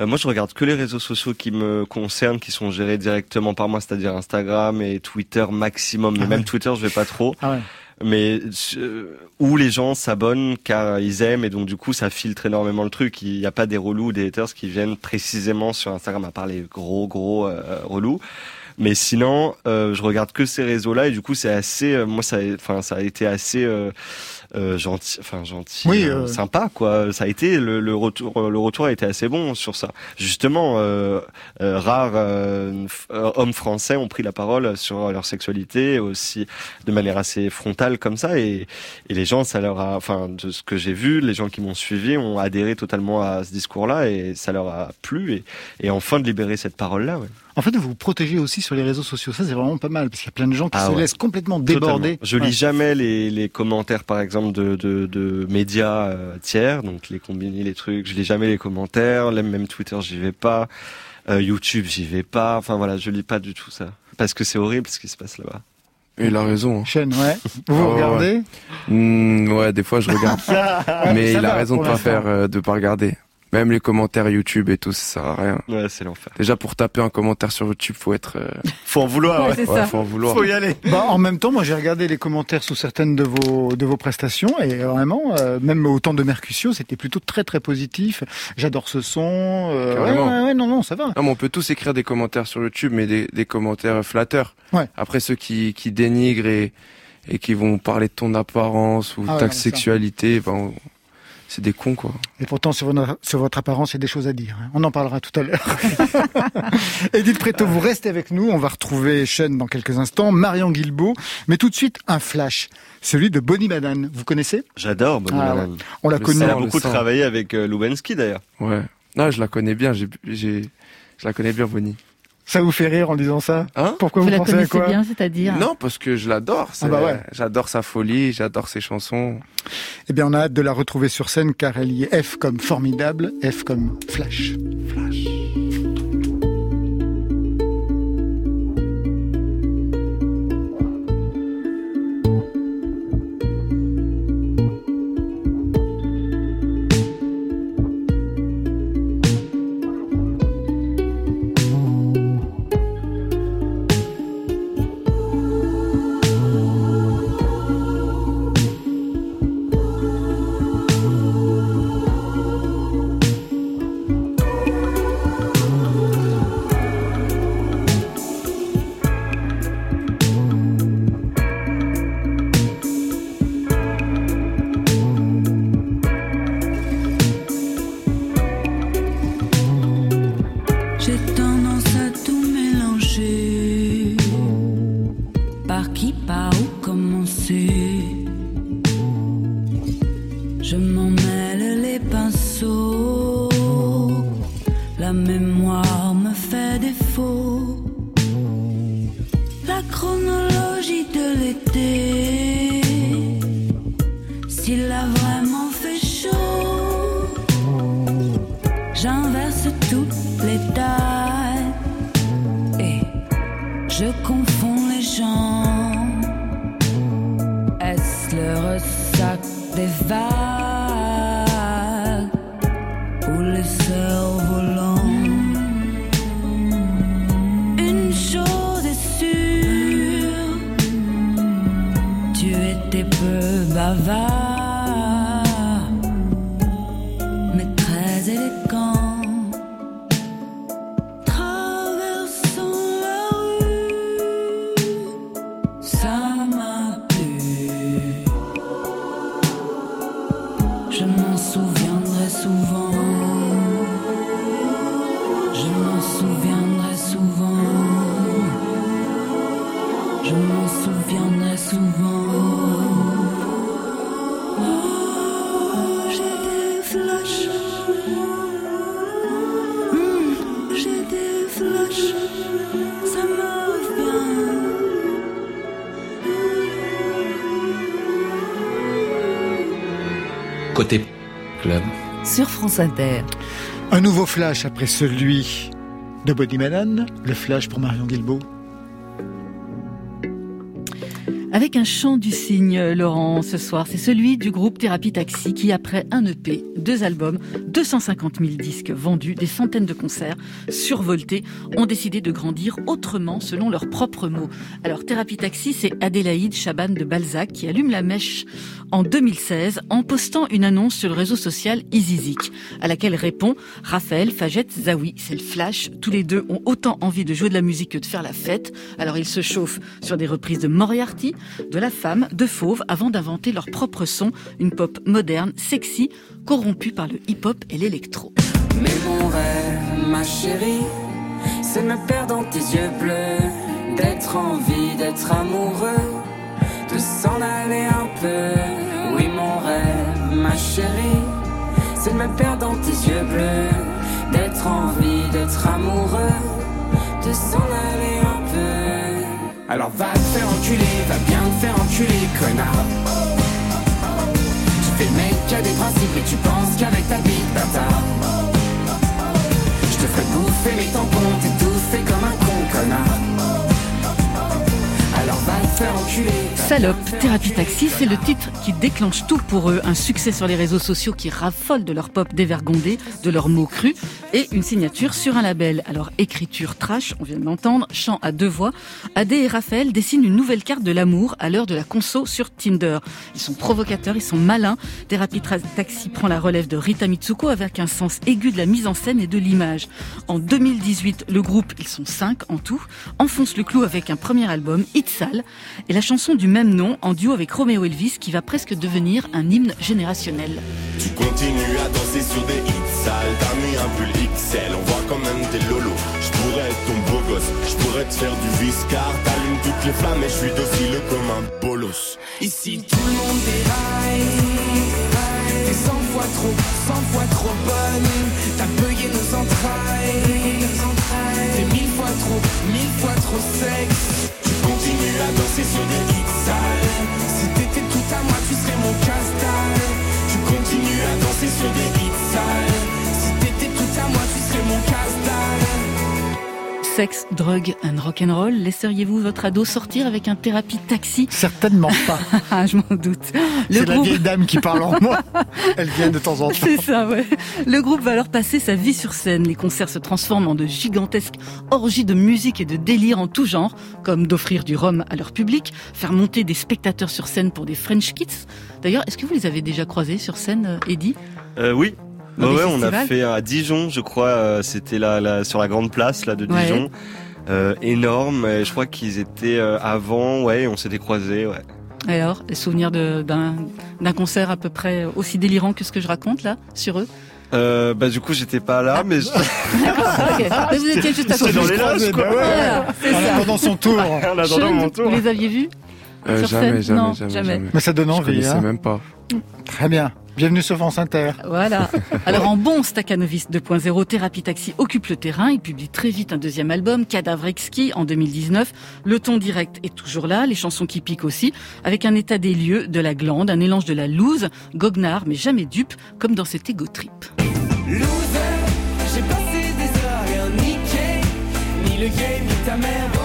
Euh, moi, je regarde que les réseaux sociaux qui me concernent, qui sont gérés directement par moi, c'est-à-dire Instagram et Twitter maximum. Mais ah même Twitter, je vais pas trop. Ah ouais mais euh, où les gens s'abonnent car ils aiment et donc du coup ça filtre énormément le truc. Il n'y a pas des relous ou des haters qui viennent précisément sur Instagram à part les gros gros euh, relous. Mais sinon, euh, je regarde que ces réseaux-là et du coup c'est assez, moi ça, enfin ça a été assez euh, gentil, enfin gentil, oui, euh, euh, sympa quoi. Ça a été le, le, retour, le retour a été assez bon sur ça. Justement, euh, rares hommes français ont pris la parole sur leur sexualité aussi de manière assez frontale comme ça et, et les gens, ça leur a, enfin de ce que j'ai vu, les gens qui m'ont suivi ont adhéré totalement à ce discours-là et ça leur a plu et, et enfin de libérer cette parole-là. Ouais. En fait, vous vous protégez aussi sur les réseaux sociaux. Ça, c'est vraiment pas mal parce qu'il y a plein de gens qui ah se laissent complètement déborder. Je lis jamais les, les, commentaires, par exemple, de, de, de médias euh, tiers, donc les combinés, les trucs. Je lis jamais les commentaires. Même Twitter, j'y vais pas. Euh, YouTube, j'y vais pas. Enfin voilà, je lis pas du tout ça parce que c'est horrible ce qui se passe là-bas. Il a raison. Hein. Chaîne, ouais. Vous oh, regardez ouais. Hmm, ouais. des fois je regarde. Mais il a raison de pas faire, euh, de pas regarder. Même les commentaires YouTube et tout, ça sert à rien. Ouais, c'est l'enfer. Déjà pour taper un commentaire sur YouTube, faut être. euh, Faut en vouloir. Ouais, ouais. faut en vouloir. Faut y aller. Bah, en même temps, moi j'ai regardé les commentaires sous certaines de vos de vos prestations et vraiment, euh, même au temps de Mercutio, c'était plutôt très très positif. J'adore ce son. euh, ouais, ouais, ouais, non non, ça va. Non, mais on peut tous écrire des commentaires sur YouTube, mais des, des commentaires flatteurs. Ouais. Après ceux qui, qui dénigrent et, et qui vont parler de ton apparence ou Ah ta sexualité, ben, on- c'est des cons quoi. Et pourtant, sur votre, sur votre apparence, il y a des choses à dire. hein. On en parlera tout à l'heure. Edith Preto, vous restez avec nous. On va retrouver Sean dans quelques instants, Marion Guilbeault. Mais tout de suite, un flash. Celui de Bonnie Banane. Vous connaissez? J'adore Bonnie Ah, Banane. On l'a Le connu. Elle a beaucoup travaillé avec euh, Lubensky d'ailleurs. Ouais. Non, je la connais bien. J'ai, je la connais bien, Bonnie. Ça vous fait rire en disant ça Hein Pourquoi Vous vous, la pensez à connaissez quoi bien, c'est-à-dire Non, parce que je l'adore. Ah bah ouais. J'adore sa folie, j'adore ses chansons. Eh bien, on a hâte de la retrouver sur scène car elle y est F comme formidable, F comme flash. Flash. Sur France Inter. Un nouveau flash après celui de Bonnie Banane. Le flash pour Marion Guilbeault. Avec un chant du cygne, Laurent, ce soir, c'est celui du groupe Thérapie Taxi qui, après un EP, deux albums, 250 000 disques vendus, des centaines de concerts survoltés, ont décidé de grandir autrement selon leurs propres mots. Alors, Thérapie Taxi, c'est Adélaïde Chaban de Balzac qui allume la mèche en 2016 en postant une annonce sur le réseau social Easyzik, à laquelle répond Raphaël Fagette Zawi. C'est le flash. Tous les deux ont autant envie de jouer de la musique que de faire la fête. Alors ils se chauffent sur des reprises de Moriarty, de La Femme, de Fauve, avant d'inventer leur propre son, une pop moderne, sexy, corrompue par le hip-hop et l'électro. Mais mon rêve, ma chérie, c'est me perdre dans tes yeux bleus, d'être en vie, d'être amoureux, de s'en aller un peu. Oui, mon rêve, ma chérie, c'est de me perdre dans tes yeux bleus, d'être en vie, d'être amoureux, de s'en aller un peu. Alors va te faire enculer, va bien te faire enculer, connard. Tu fais le mec qui a des principes et tu penses qu'avec ta bite, bâtard. Je te ferai bouffer mes tampons, t'étouffer comme un con, connard. Salope, Thérapie Taxi, c'est le titre qui déclenche tout pour eux. Un succès sur les réseaux sociaux qui raffole de leur pop dévergondé, de leurs mots crus et une signature sur un label. Alors, écriture trash, on vient de l'entendre, chant à deux voix. Adé et Raphaël dessinent une nouvelle carte de l'amour à l'heure de la conso sur Tinder. Ils sont provocateurs, ils sont malins. Thérapie Taxi prend la relève de Rita Mitsuko avec un sens aigu de la mise en scène et de l'image. En 2018, le groupe, ils sont cinq en tout, enfonce le clou avec un premier album, Hit Sale, et la chanson du même nom en duo avec Romeo Elvis qui va presque devenir un hymne générationnel. Tu continues à danser sur des hits sales T'as mis un pull XL, on voit quand même tes lolos Je pourrais être ton beau gosse, je pourrais te faire du viscar T'allumes toutes les flammes et je suis docile comme un bolos Ici tout le monde déraille. T'es 100 fois trop, 100 fois trop bonne. T'as bugué nos entrailles. T'es mille fois trop, mille fois trop sexe. À danser sur des hits sales Si t'étais tout à moi, tu serais mon casse-dalle. Tu continues à danser sur des hits sales Si t'étais tout à moi, tu serais mon casse-dalle. Sexe, drogue and rock'n'roll, laisseriez-vous votre ado sortir avec un thérapie taxi? Certainement pas. Ah, je m'en doute. C'est la groupe... vieille dame qui parle en moi. Elle vient de temps en temps. C'est ça, ouais. Le groupe va alors passer sa vie sur scène. Les concerts se transforment en de gigantesques orgies de musique et de délire en tout genre, comme d'offrir du rhum à leur public, faire monter des spectateurs sur scène pour des French Kids. D'ailleurs, est-ce que vous les avez déjà croisés sur scène, euh, Eddie Euh, oui. Ouais, on a fait à Dijon, je crois, euh, c'était là, là, sur la grande place là de Ouais. Dijon. Euh, énorme, et je crois qu'ils étaient euh, avant, ouais, on s'était croisés, ouais. Alors, les souvenirs de- d'un concert à peu près aussi délirant que ce que je raconte là, sur eux? Euh, bah du coup j'étais pas là, mais je... Mais vous étiez juste à côté. dans les loges, quoi. Bah. Voilà, En attendant son tour. en attendant Sean, mon tour. Vous les aviez vus? Euh, Sur jamais, scène jamais, Non, jamais, jamais. jamais. Mais ça donne Je envie. connaissais Hein. même pas. Très bien. Bienvenue sur France Inter. Voilà. Alors en bon Stakhanoviste 2.0, Thérapie Taxi occupe le terrain. Il publie très vite un deuxième album, Cadavre Exquis, en 2019. Le ton direct est toujours là, les chansons qui piquent aussi, avec un état des lieux, de la glande, un élange de la loose, goguenard mais jamais dupe, comme dans cet ego trip. Loser, j'ai passé des heures à rien niquer. Ni le game, ni ta mère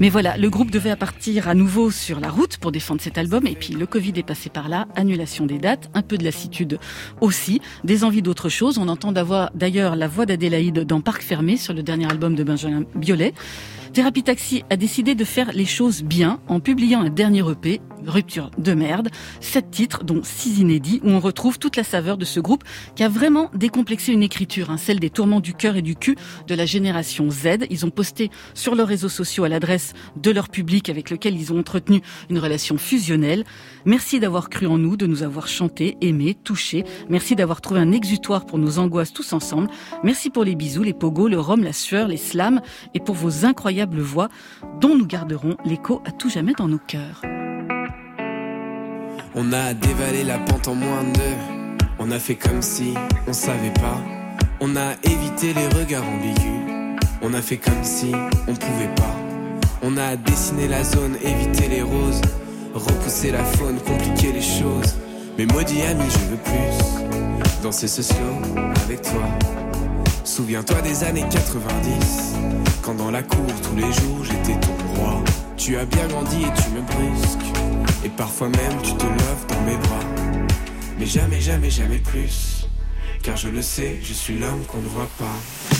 Mais voilà, le groupe devait partir à nouveau sur la route pour défendre cet album. Et puis le Covid est passé par là, annulation des dates, un peu de lassitude aussi, des envies d'autre chose. On entend d'avoir d'ailleurs la voix d'Adélaïde dans Parc Fermé sur le dernier album de Benjamin Biolay. Thérapie Taxi a décidé de faire les choses bien en publiant un dernier EP, Rupture de merde, sept titres dont six inédits où on retrouve toute la saveur de ce groupe qui a vraiment décomplexé une écriture, hein, celle des tourments du cœur et du cul de la génération Z. Ils ont posté sur leurs réseaux sociaux à l'adresse de leur public avec lequel ils ont entretenu une relation fusionnelle. Merci d'avoir cru en nous, de nous avoir chanté, aimé, touché. Merci d'avoir trouvé un exutoire pour nos angoisses tous ensemble. Merci pour les bisous, les pogos, le rhum, la sueur, les slams et pour vos incroyables voix dont nous garderons l'écho à tout jamais dans nos cœurs. On a dévalé la pente en moins de. On a fait comme si on savait pas. On a évité les regards ambigus. On a fait comme si on pouvait pas. On a dessiné la zone, évité les roses. Repousser la faune, compliquer les choses. Mais maudit ami, je veux plus. Danser ce slow avec toi. Souviens-toi des années 90. Dans la cour, tous les jours, j'étais ton roi. Tu as bien grandi et tu me brusques. Et parfois même tu te lèves dans mes bras. Mais jamais, jamais, jamais plus. Car je le sais, je suis l'homme qu'on ne voit pas.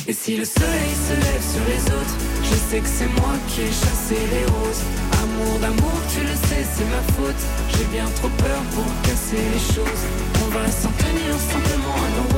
Et si le soleil se lève sur les autres, je sais que c'est moi qui ai chassé les roses. Amour d'amour, tu le sais, c'est ma faute. J'ai bien trop peur pour casser les choses. On va s'en tenir simplement à nos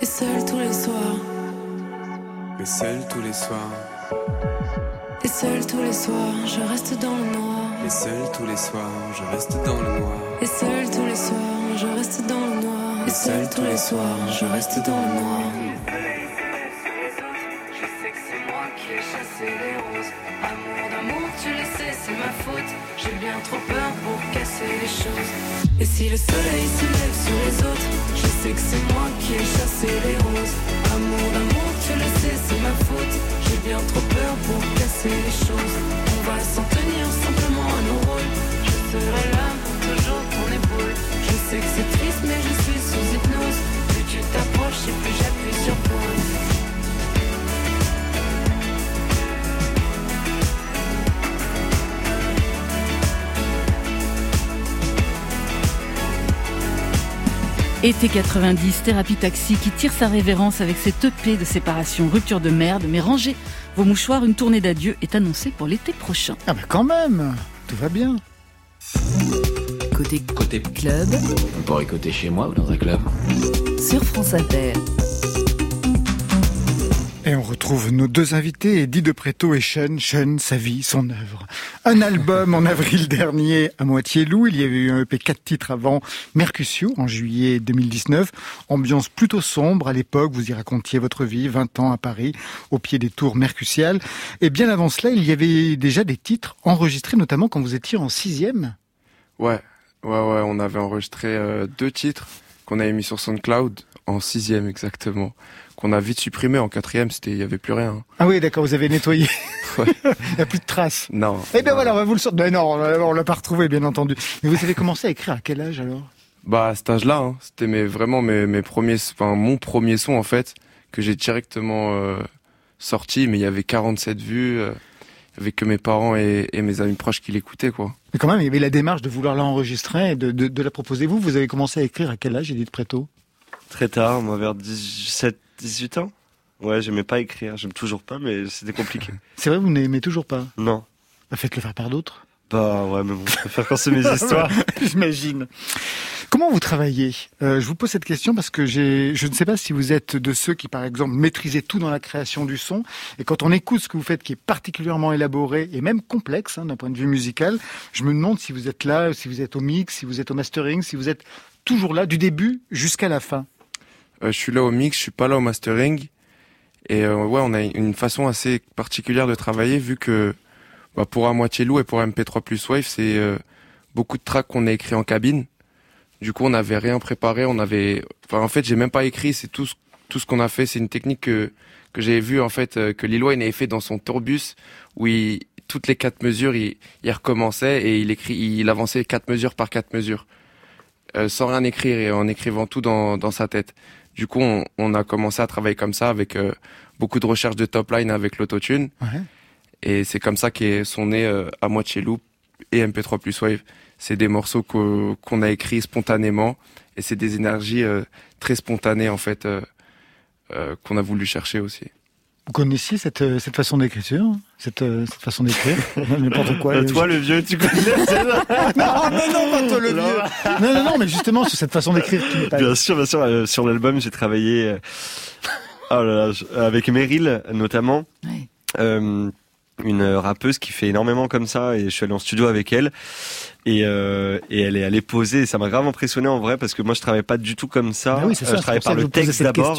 Et seul tous les soirs, Mais seul tous les soirs, et seul tous les soirs, je reste dans le noir. mais seul tous les soirs, je reste dans le noir. Et seul tous les soirs, je reste dans le noir. Et seul tous les soirs, je reste dans le noir. Sais que c'est moi qui ai chassé les roses. Amour d'amour, tu le sais, c'est ma faute. J'ai bien trop peur pour casser les choses. Et si le soleil se lève sur les autres, je sais que c'est moi qui ai chassé les roses. Amour d'amour, tu le sais, c'est ma faute. J'ai bien trop peur pour casser les choses. On va s'en tenir simplement à nos rôles. Je serai là pour toujours ton épaule. Je sais que c'est triste, mais je suis sous hypnose. Plus tu t'approches et plus Été 90, Thérapie Taxi qui tire sa révérence avec cette EP de séparation, rupture de merde, mais rangez vos mouchoirs, une tournée d'adieu est annoncée pour l'été prochain. Ah bah quand même, tout va bien. Côté Côté, club on pourrait côté chez moi ou dans un club? sur France Inter. Et on retrouve nos deux invités, Eddie de Préto et Sean. Sean, sa vie, son œuvre. Un album en avril dernier, à moitié loup. Il y avait eu un EP 4 titres avant, Mercutio, en juillet 2019. Ambiance plutôt sombre à l'époque. Vous y racontiez votre vie, 20 ans à Paris, au pied des tours mercutiales. Et bien avant cela, il y avait déjà des titres enregistrés, notamment quand vous étiez en sixième. Ouais, ouais, ouais, on avait enregistré euh, deux titres qu'on avait mis sur SoundCloud en sixième exactement, qu'on a vite supprimé en quatrième, c'était, il y avait plus rien. Ah oui, d'accord, vous avez nettoyé. Ouais. il n'y a plus de traces. Non. Eh ben non. voilà, on va vous le sortir. Ben non, on l'a pas retrouvé, bien entendu. Mais vous avez commencé à écrire à quel âge alors? Bah à cet âge-là, hein, c'était mes, vraiment mes, mes premiers, enfin mon premier son en fait que j'ai directement euh, sorti, mais il y avait 47 vues, euh, avait que mes parents et, et mes amis proches qui l'écoutaient quoi. Mais quand même, il y avait la démarche de vouloir l'enregistrer et de, de, de la proposer. Vous, vous avez commencé à écrire à quel âge, Edith Préto Très tard, moi vers 17, 18 ans. Ouais, j'aimais pas écrire, j'aime toujours pas, mais c'était compliqué. C'est vrai, vous n'aimez toujours pas non. bah, Faites-le faire par d'autres. Bah ouais, mais bon, je préfère quand c'est mes histoires. J'imagine. Comment vous travaillez? Euh, Je vous pose cette question parce que j'ai, je ne sais pas si vous êtes de ceux qui, par exemple, maîtrisez tout dans la création du son. Et quand on écoute ce que vous faites, qui est particulièrement élaboré et même complexe hein, d'un point de vue musical, je me demande si vous êtes là, si vous êtes au mix, si vous êtes au mastering, si vous êtes toujours là du début jusqu'à la fin. Euh, je suis là au mix, je suis pas là au mastering. Et euh, ouais, on a une façon assez particulière de travailler vu que bah, pour à moitié loup et pour MP3 plus Wave, c'est euh, beaucoup de tracks qu'on a écrit en cabine. Du coup, on n'avait rien préparé, on avait, enfin en fait, j'ai même pas écrit, c'est tout ce, tout ce qu'on a fait, c'est une technique que que j'avais vu en fait que Lil Wayne avait fait dans son tourbus où il, toutes les quatre mesures, il, il recommençait et il écrit, il avançait quatre mesures par quatre mesures, euh, sans rien écrire et en écrivant tout dans dans sa tête. Du coup, on, on a commencé à travailler comme ça avec euh, beaucoup de recherches de top line avec l'autotune. Ouais. Et c'est comme ça qu'est sont nés euh, à moitié loop et MP3 plus Wave. C'est des morceaux qu'o- qu'on a écrits spontanément et c'est des énergies euh, très spontanées en fait euh, euh, qu'on a voulu chercher aussi. Vous connaissiez cette, euh, cette façon d'écriture cette, euh, cette façon d'écrire N'importe quoi. Euh, toi, le vieux, tu connais Non, mais non, pas toi le Non. vieux. Non, non, non, mais justement sur cette façon d'écrire. Bien sûr, bien sûr. euh, sur l'album, j'ai travaillé euh, oh là là, je- avec Meryl notamment, euh, une rappeuse qui fait énormément comme ça, et je suis allé en studio avec elle. Et, euh, et elle est allée poser, ça m'a grave impressionné en vrai parce que moi je travaille pas du tout comme ça. Ah oui, Euh, ça. je travaille par le texte d'abord.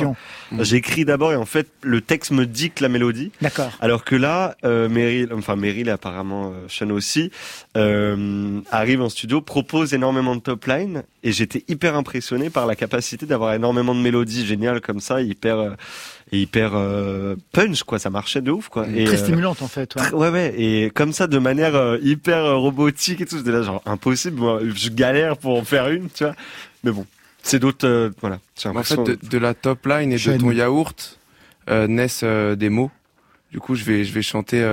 J'écris d'abord et en fait le texte me dicte la mélodie. D'accord. Alors que là, euh, Meryl, enfin Meryl apparemment euh, Sean aussi, euh, arrive en studio, propose énormément de top line et j'étais hyper impressionné par la capacité d'avoir énormément de mélodies géniales comme ça, hyper euh, et hyper euh, punch quoi, ça marchait de ouf quoi. Et, Très euh, stimulante en fait. ouais. Ouais ouais et comme ça de manière euh, hyper euh, robotique et tout j'étais là genre impossible moi je galère pour en faire une tu vois mais bon c'est d'autres, euh, voilà. En fait, de, la top line et de ton yaourt euh, naissent euh, des mots. Du coup, je vais je vais chanter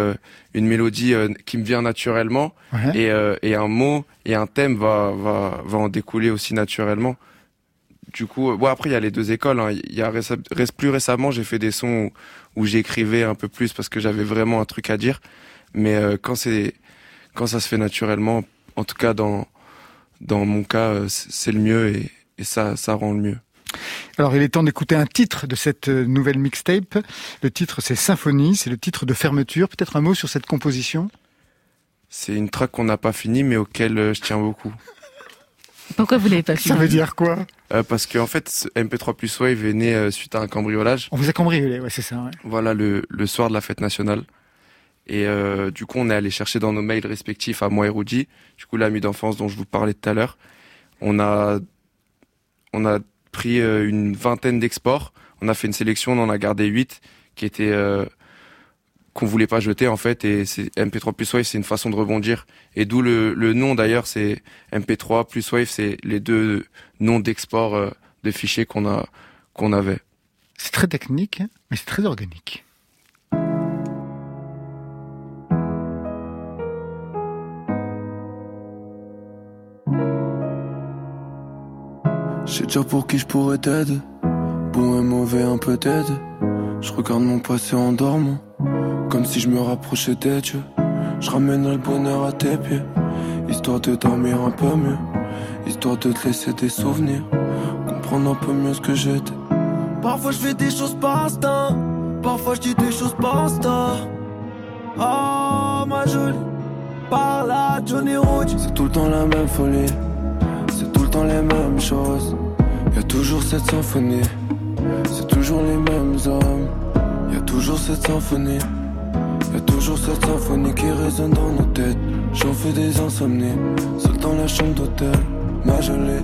une mélodie qui me vient naturellement et, et un mot et un thème va va va en découler aussi naturellement. Du coup, bon après il y a les deux écoles. Hein. Il y a plus récemment j'ai fait des sons où, où j'écrivais un peu plus parce que j'avais vraiment un truc à dire. Mais quand c'est quand ça se fait naturellement, en tout cas dans dans mon cas, c'est le mieux et, et ça, ça rend le mieux. Alors, il est temps d'écouter un titre de cette euh, nouvelle mixtape. Le titre, c'est Symphonie, c'est le titre de fermeture. Peut-être un mot sur cette composition? C'est une track qu'on n'a pas finie, mais auquel euh, je tiens beaucoup. Pourquoi vous l'avez pas fini Ça veut dire quoi? Euh, Parce qu'en fait, MP3 plus Wave est né suite à un cambriolage. On vous a cambriolé, ouais, c'est ça. Ouais. Voilà, le, le soir de la fête nationale. Et du coup, on est allé chercher dans nos mails respectifs à moi et Rudy, du coup l'ami d'enfance dont je vous parlais tout à l'heure. On a on a pris euh, une vingtaine d'exports. On a fait une sélection, on en a gardé 8 qui étaient euh, qu'on voulait pas jeter en fait et c'est MP3 plus Wave c'est une façon de rebondir et d'où le, nom d'ailleurs c'est MP3 plus Wave c'est les deux noms d'export euh, de fichiers qu'on a qu'on avait. C'est très technique hein, mais c'est très organique. Sais déjà pour qui je pourrais t'aider. Bon et mauvais, un peu d'aide. Je regarde mon passé en dormant. Comme si je me rapprochais des dieux. Je ramènerai le bonheur à tes pieds. Histoire de dormir un peu mieux. Histoire de te laisser des souvenirs. Comprendre un peu mieux ce que j'étais. Parfois je fais des choses par instinct. Parfois je dis des choses par instinct. Oh ma jolie. Par là, Johnny Rouge. C'est tout le temps la même folie les mêmes choses. Y toujours cette symphonie, c'est toujours les mêmes hommes. Y toujours cette symphonie, y toujours cette symphonie qui résonne dans nos têtes. J'en fais des insomnies, seul dans la chambre d'hôtel. Ma gelée,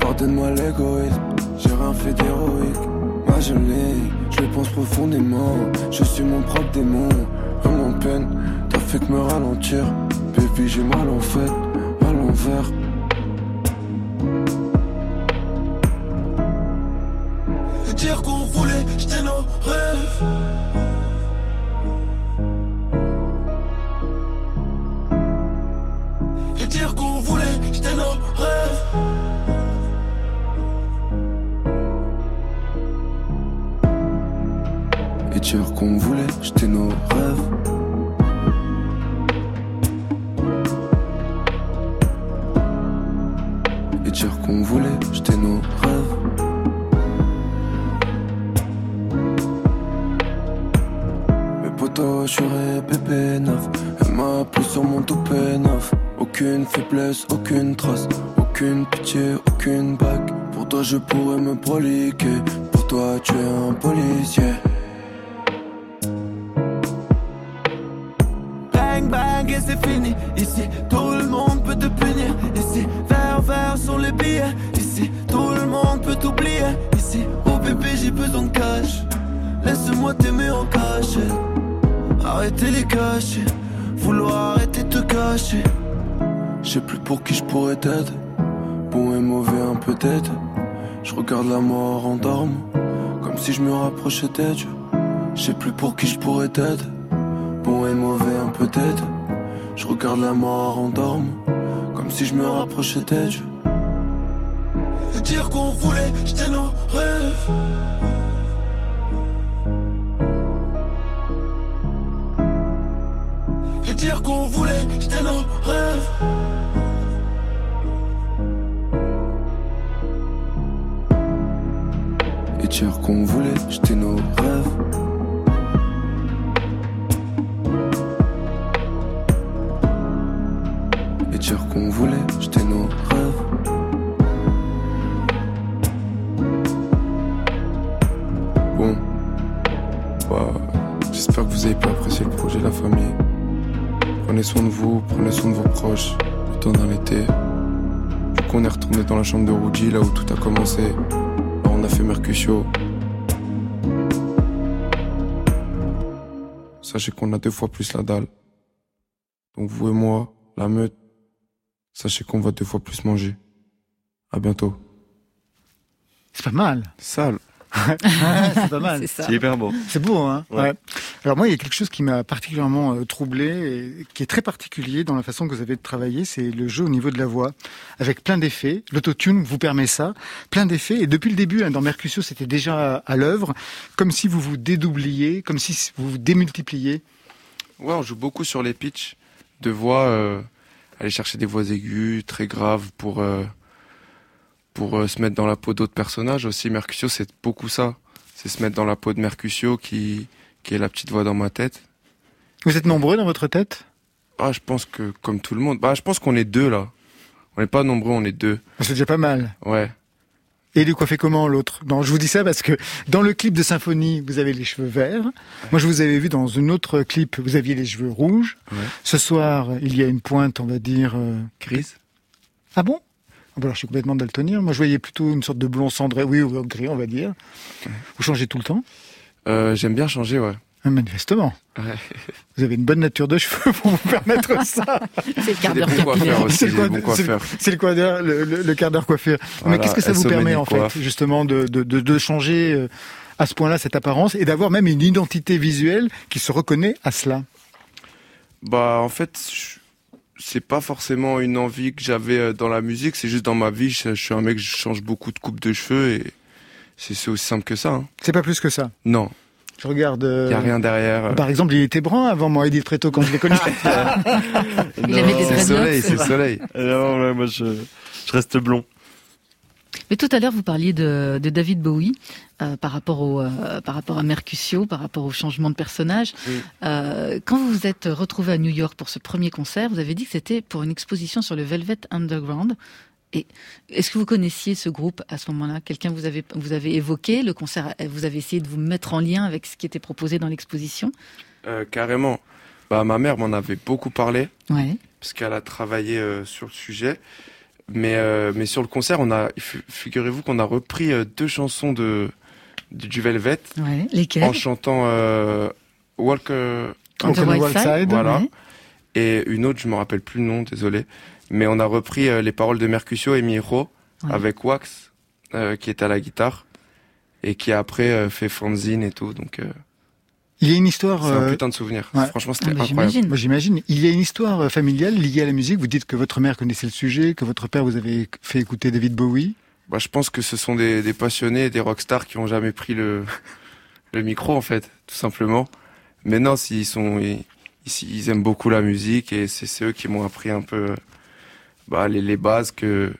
pardonne-moi l'égoïsme, j'ai rien fait d'héroïque. Ma gelée, je pense profondément, je suis mon propre démon. Vraiment peine, t'as fait que me ralentir. Baby, j'ai mal en fait, à l'envers. Dire qu'on voulait jeter nos rêves. Et dire qu'on voulait jeter nos rêves. Et dire qu'on voulait jeter nos rêves. Et dire qu'on voulait jeter nos rêves. Je suis PP9 Elle m'a appelé sur mon toupet neuf. Aucune faiblesse, aucune trace Aucune pitié, aucune bague. Pour toi je pourrais me proliquer. Pour toi tu es un policier. Bang bang et c'est fini. Ici tout le monde peut te punir. Ici vert vert sur les billets. Ici tout le monde peut t'oublier. Ici oh bébé j'ai besoin de cash. Laisse-moi t'aimer en cachette Arrêtez les cacher, vouloir arrêter de te cacher. Je sais plus pour qui je pourrais t'aider. Bon et mauvais, un peu d'aide. Je regarde la mort en dormant, comme si je me rapprochais dieux. Je sais plus pour qui je pourrais t'aider. Bon et mauvais, un peu d'aide. Je regarde la mort en dormant, comme si je me rapprochais dieux. Dire qu'on voulait jeter nos rêves. Qu'on voulait jeter nos rêves. Et dire qu'on voulait jeter nos rêves. Et dire qu'on voulait jeter nos rêves. Prenez soin de vous, prenez soin de vos proches, le dans l'été. Du coup, on est retourné dans la chambre de Rudy, là où tout a commencé. Alors, on a fait Mercutio. Sachez qu'on a deux fois plus la dalle. Donc, vous et moi, la meute, sachez qu'on va deux fois plus manger. À bientôt. C'est pas mal. Sale. c'est pas mal. C'est hyper beau. C'est beau, hein Ouais. Alors moi, il y a quelque chose qui m'a particulièrement euh, troublé et qui est très particulier dans la façon que vous avez de travailler, c'est le jeu au niveau de la voix, avec plein d'effets. L'autotune vous permet ça, plein d'effets. Et depuis le début, hein, dans Mercutio, c'était déjà à l'œuvre, comme si vous vous dédoubliez, comme si vous vous démultipliez. Ouais, on joue beaucoup sur les pitchs de voix, euh, aller chercher des voix aiguës, très graves pour euh, pour euh, se mettre dans la peau d'autres personnages aussi. Mercutio, c'est beaucoup ça. C'est se mettre dans la peau de Mercutio qui qui est la petite voix dans ma tête. Vous êtes nombreux dans votre tête? Ah, je pense que comme tout le monde. Bah, je pense qu'on est deux là. On n'est pas nombreux, on est deux. C'est déjà pas mal. Ouais. Et il est coiffé comment l'autre? Non, je vous dis ça parce que dans le clip de Symphonie, vous avez les cheveux verts. Moi, je vous avais vu dans une autre clip, vous aviez les cheveux rouges. Ouais. Ce soir, il y a une pointe, on va dire. euh, Grise. Ah bon? Alors, je suis complètement daltonien. Moi, je voyais plutôt une sorte de blond cendré. Oui, ou gris, on va dire. Vous changez tout le temps? Euh, J'aime bien changer, ouais. Ah, Manifestement. Ouais. Vous avez une bonne nature de cheveux pour vous permettre ça. C'est le quart d'heure aussi, C'est le quart d'heure- le, le- le quart d'heure coiffure. Mais qu'est-ce que ça vous permet en Coiffe. fait, justement, de, de, de, de changer euh, à ce point-là cette apparence et d'avoir même une identité visuelle qui se reconnaît à cela? Bah, en fait, je- c'est pas forcément une envie que j'avais euh, dans la musique, c'est juste dans ma vie. Je, je suis un mec, je change beaucoup de coupe de cheveux et c'est aussi simple que ça. hein. C'est pas plus que ça. Non, Je regarde. euh, il y a rien derrière. euh. Par exemple, il était brun avant moi, Edith Preto, quand je l'ai connu. Il avait des C'est soleil, c'est soleil. Non, ouais, moi je, je reste blond. Mais tout à l'heure, vous parliez de, de David Bowie euh, par rapport au euh, par rapport à Mercutio, par rapport au changement de personnage. Oui. Euh, quand vous vous êtes retrouvé à New York pour ce premier concert, vous avez dit que c'était pour une exposition sur le Velvet Underground. Et est-ce que vous connaissiez ce groupe à ce moment-là? Quelqu'un vous avez vous avez évoqué le concert Vous avez essayé de vous mettre en lien avec ce qui était proposé dans l'exposition? Carrément. Bah, ma mère m'en avait beaucoup parlé Ouais. parce qu'elle a travaillé sur le sujet. Mais euh, mais sur le concert, on a fi- figurez-vous qu'on a repris euh, deux chansons de du du Velvet Ouais. Lesquels en chantant euh, Walk euh, On the Wild Side. Side, voilà. ouais. et une autre, je me rappelle plus le nom, désolé. Mais on a repris euh, les paroles de Mercutio et Miro Ouais. avec Wax, euh, qui est à la guitare et qui a après euh, fait fanzine et tout. Donc euh, Il y a une histoire. c'est un euh, putain de souvenir. ouais. Franchement, Ah, c'était bah, incroyable. J'imagine. Moi, j'imagine. Il y a une histoire euh, familiale liée à la musique. Vous dites que votre mère connaissait le sujet, que votre père vous avait fait écouter David Bowie. Bah, je pense que ce sont des, des passionnés, des rockstars qui ont jamais pris le le micro en fait, tout simplement. Mais non, s'ils sont ils, aiment beaucoup la musique et c'est c'est eux qui m'ont appris un peu bah, les, les bases que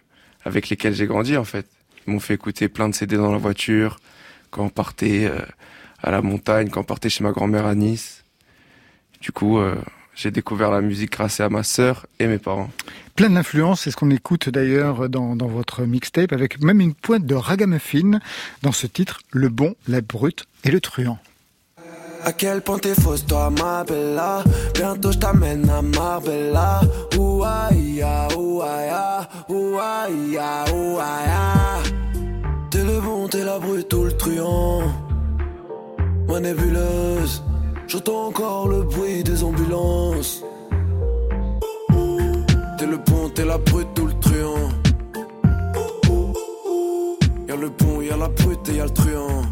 avec lesquelles j'ai grandi en fait. Ils m'ont fait écouter plein de CD dans la voiture quand on partait euh, à la montagne, quand on partait chez ma grand-mère à Nice. Du coup, euh, j'ai découvert la musique grâce à ma sœur et mes parents. Plein d'influences, c'est ce qu'on écoute d'ailleurs dans, dans votre mixtape, avec même une pointe de ragamuffin dans ce titre, Le bon, la brute et le truand. À quel point t'es fausse, toi, ma bella? Bientôt je t'amène à Marbella. Ouaïa, ouaïa, ouaïa, ouaïa. T'es le bon, t'es la brute ou le truand. Ma nébuleuse, j'entends encore le bruit des ambulances. T'es le bon, t'es la brute ou le truand. Y'a le bon, y'a la brute et y'a le truand.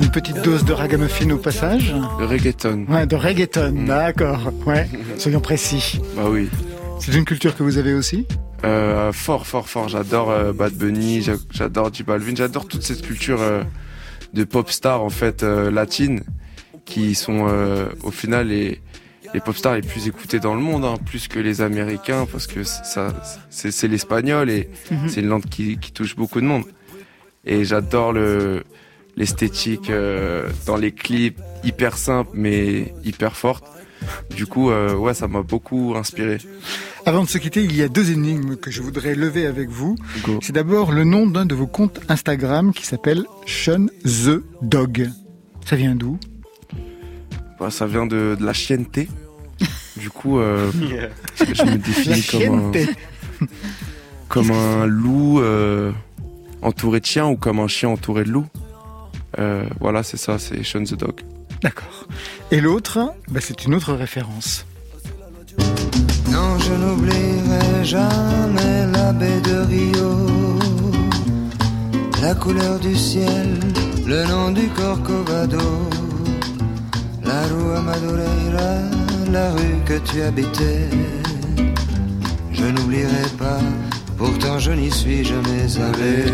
Une petite dose de ragamuffin au passage. Le reggaeton. Ouais, de reggaeton, Mm. d'accord. Ouais, soyons précis. Bah oui. C'est une culture que vous avez aussi Euh, fort, fort, fort. J'adore euh, Bad Bunny, j'a- j'adore J Balvin, j'adore toute cette culture euh, de pop stars en fait euh, latines qui sont euh, au final les les pop stars les plus écoutées dans le monde, hein, plus que les Américains parce que ça c'est c'est l'espagnol et Mhm. c'est une langue qui, qui touche beaucoup de monde. Et j'adore le l'esthétique euh, dans les clips hyper simple mais hyper forte. Du coup, euh, ouais, ça m'a beaucoup inspiré. Avant de se quitter, il y a deux énigmes que je voudrais lever avec vous. C'est d'abord le nom d'un de vos comptes Instagram qui s'appelle Sean the Dog. Ça vient d'où? Bah, ça vient de, de la chienneté. Du coup, euh, je me définis comme un, comme un loup euh, entouré de chiens ou comme un chien entouré de loup. Euh, voilà, c'est ça, c'est Sean the Dog. D'accord. Et l'autre, bah, c'est une autre référence. Non, je n'oublierai jamais la baie de Rio. la couleur du ciel, le nom du Corcovado, la rue Madureira, la rue que tu habitais. Je n'oublierai pas, pourtant je n'y suis jamais allé.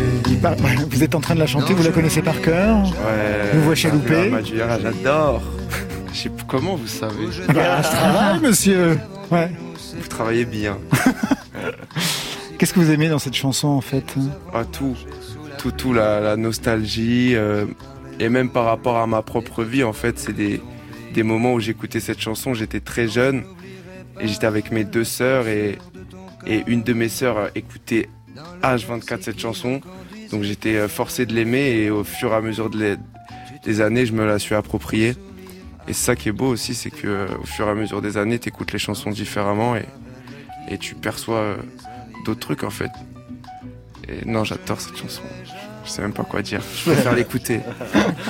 Vous êtes en train de la chanter, vous la connaissez par cœur Ouais. Vous voix chaloupée Madureira, j'adore. Je sais pas comment vous savez. Bah, je travaille, monsieur. Ouais. Vous travaillez bien. Qu'est-ce que vous aimez dans cette chanson en fait Ah, tout. Tout, tout, la, la nostalgie. euh, et même par rapport à ma propre vie, en fait, c'est des, des moments où j'écoutais cette chanson. J'étais très jeune et j'étais avec mes deux sœurs et, et une de mes sœurs écoutait H24 cette chanson. Donc j'étais euh, forcé de l'aimer et au fur et à mesure de les- des années, je me la suis appropriée. Et c'est ça qui est beau aussi, c'est que euh, au fur et à mesure des années, tu écoutes les chansons différemment et, et tu perçois euh, d'autres trucs en fait. Et non, j'adore cette chanson. Je sais même pas quoi dire. Je préfère l'écouter.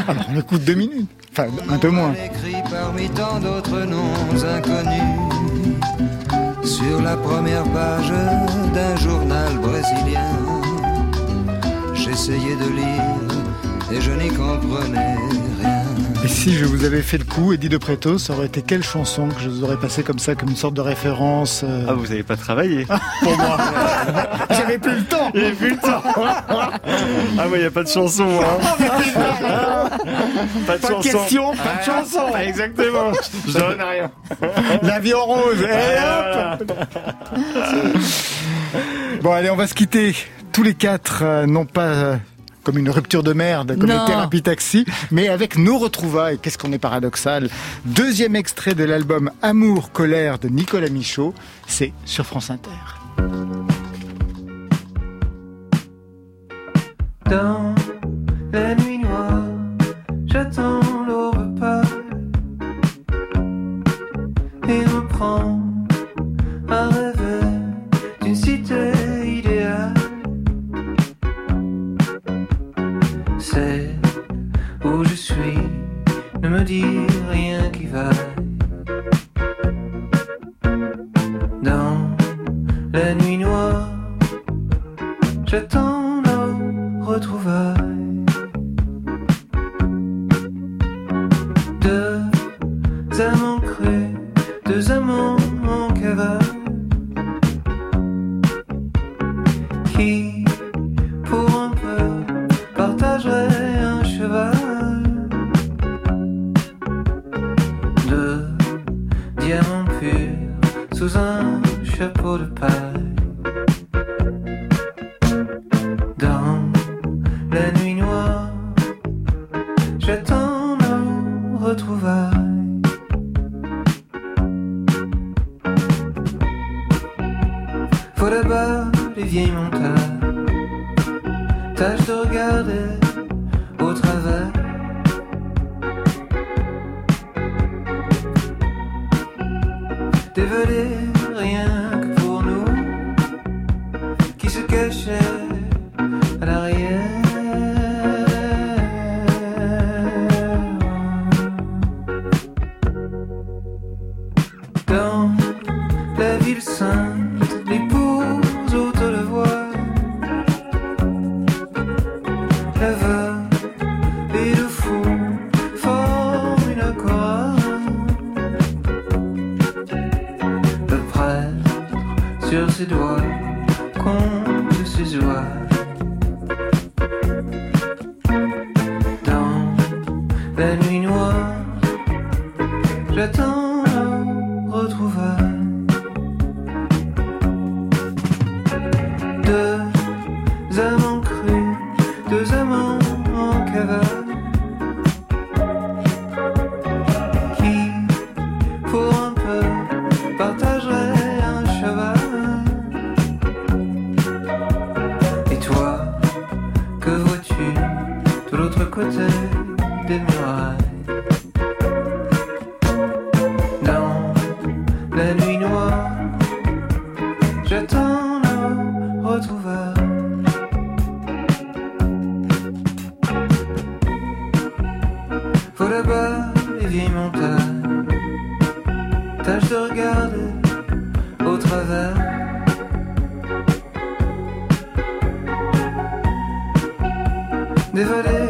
Alors on écoute deux minutes. Enfin, un peu moins. écrit parmi tant d'autres noms inconnus sur la première page d'un journal brésilien. J'essayais de lire et je n'y comprenais rien. Et si je vous avais fait le coup, Eddie de Preto, ça aurait été quelle chanson que je vous aurais passé comme ça, comme une sorte de référence euh, Ah, vous avez pas travaillé pour moi J'avais plus le temps. J'avais plus le temps. Ah, moi, y a pas de chanson, hein. Pas de Pas de chanson. question, pas de chanson. Ah, Exactement. Je donne rien. L'avion rose et hop. Bon allez, on va se quitter. Tous les quatre, euh, non pas euh, comme une rupture de merde, comme Non. le thérapie taxi, mais avec nos retrouvailles. Qu'est-ce qu'on est paradoxal. Deuxième extrait de l'album Amour, colère de Nicolas Michaud, c'est sur France Inter. Dans la nuit noire, j'attends l'aube pâle et me prends à rêver d'une cité idéale. C'est où je suis, ne me dis rien qui va. Dans la nuit noire, j'attends Deux amants crus, deux amants en cavale. Qui, pour un peu, partagerait un cheval. Deux diamants purs sous un chapeau de paille. Les vieilles montagnes, tâche de regarder au travers. Dévaler rien que pour nous, qui se cachait Never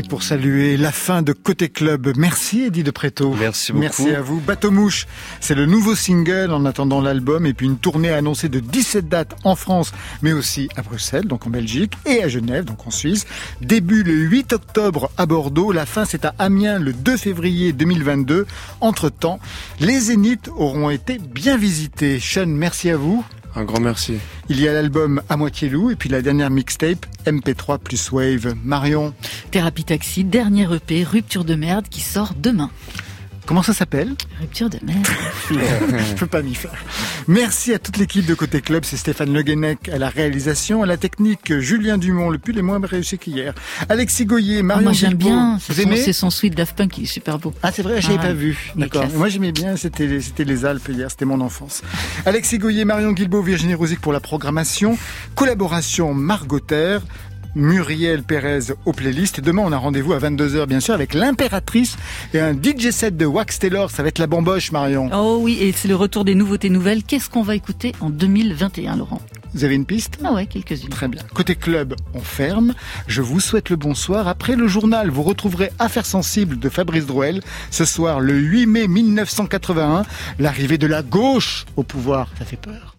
pour saluer la fin de Côté Club. Merci Eddie de Préto. Merci beaucoup. Merci à vous. Bateau Mouche, c'est le nouveau single en attendant l'album et puis une tournée annoncée de 17 dates en France, mais aussi à Bruxelles, donc en Belgique, et à Genève, donc en Suisse. Début le 8 octobre à Bordeaux. La fin, c'est à Amiens le 2 février 2022. Entre-temps, les Zéniths auront été bien visités. Sean, merci à vous. Un grand merci. Il y a l'album À moitié loup et puis la dernière mixtape MP3 plus Wave. Marion. Thérapie Taxi, dernier EP, Rupture de merde, qui sort demain. Comment ça s'appelle Rupture de merde. Je peux pas m'y faire. Merci à toute l'équipe de Côté Club. C'est Stéphane Le Guenec à la réalisation, à la technique, Julien Dumont, le plus les moins réussi qu'hier. Alexis Goyer, Marion moi j'aime bien, Vous c'est son, aimez c'est son suite Daft Punk qui est super beau. Ah c'est vrai, j'avais Ah, pas vu. D'accord. Moi j'aimais bien, c'était c'était les Alpes hier, c'était mon enfance. Alexis Goyer, Marion Guilbault, Virginie Rosic pour la programmation, collaboration Margot Terre, Muriel Pérez aux playlists. Et demain, on a rendez-vous à 22h, bien sûr, avec l'impératrice et un DJ set de Wax Taylor. Ça va être la bamboche, Marion. Oh oui, et c'est le retour des nouveautés nouvelles. Qu'est-ce qu'on va écouter en 2021, Laurent? Vous avez une piste? Ah ouais, quelques-unes. Très bien. Côté club, on ferme. Je vous souhaite le bonsoir. Après le journal, vous retrouverez Affaires sensibles de Fabrice Drouel. Ce soir, le 8 mai 1981, l'arrivée de la gauche au pouvoir. Ça fait peur.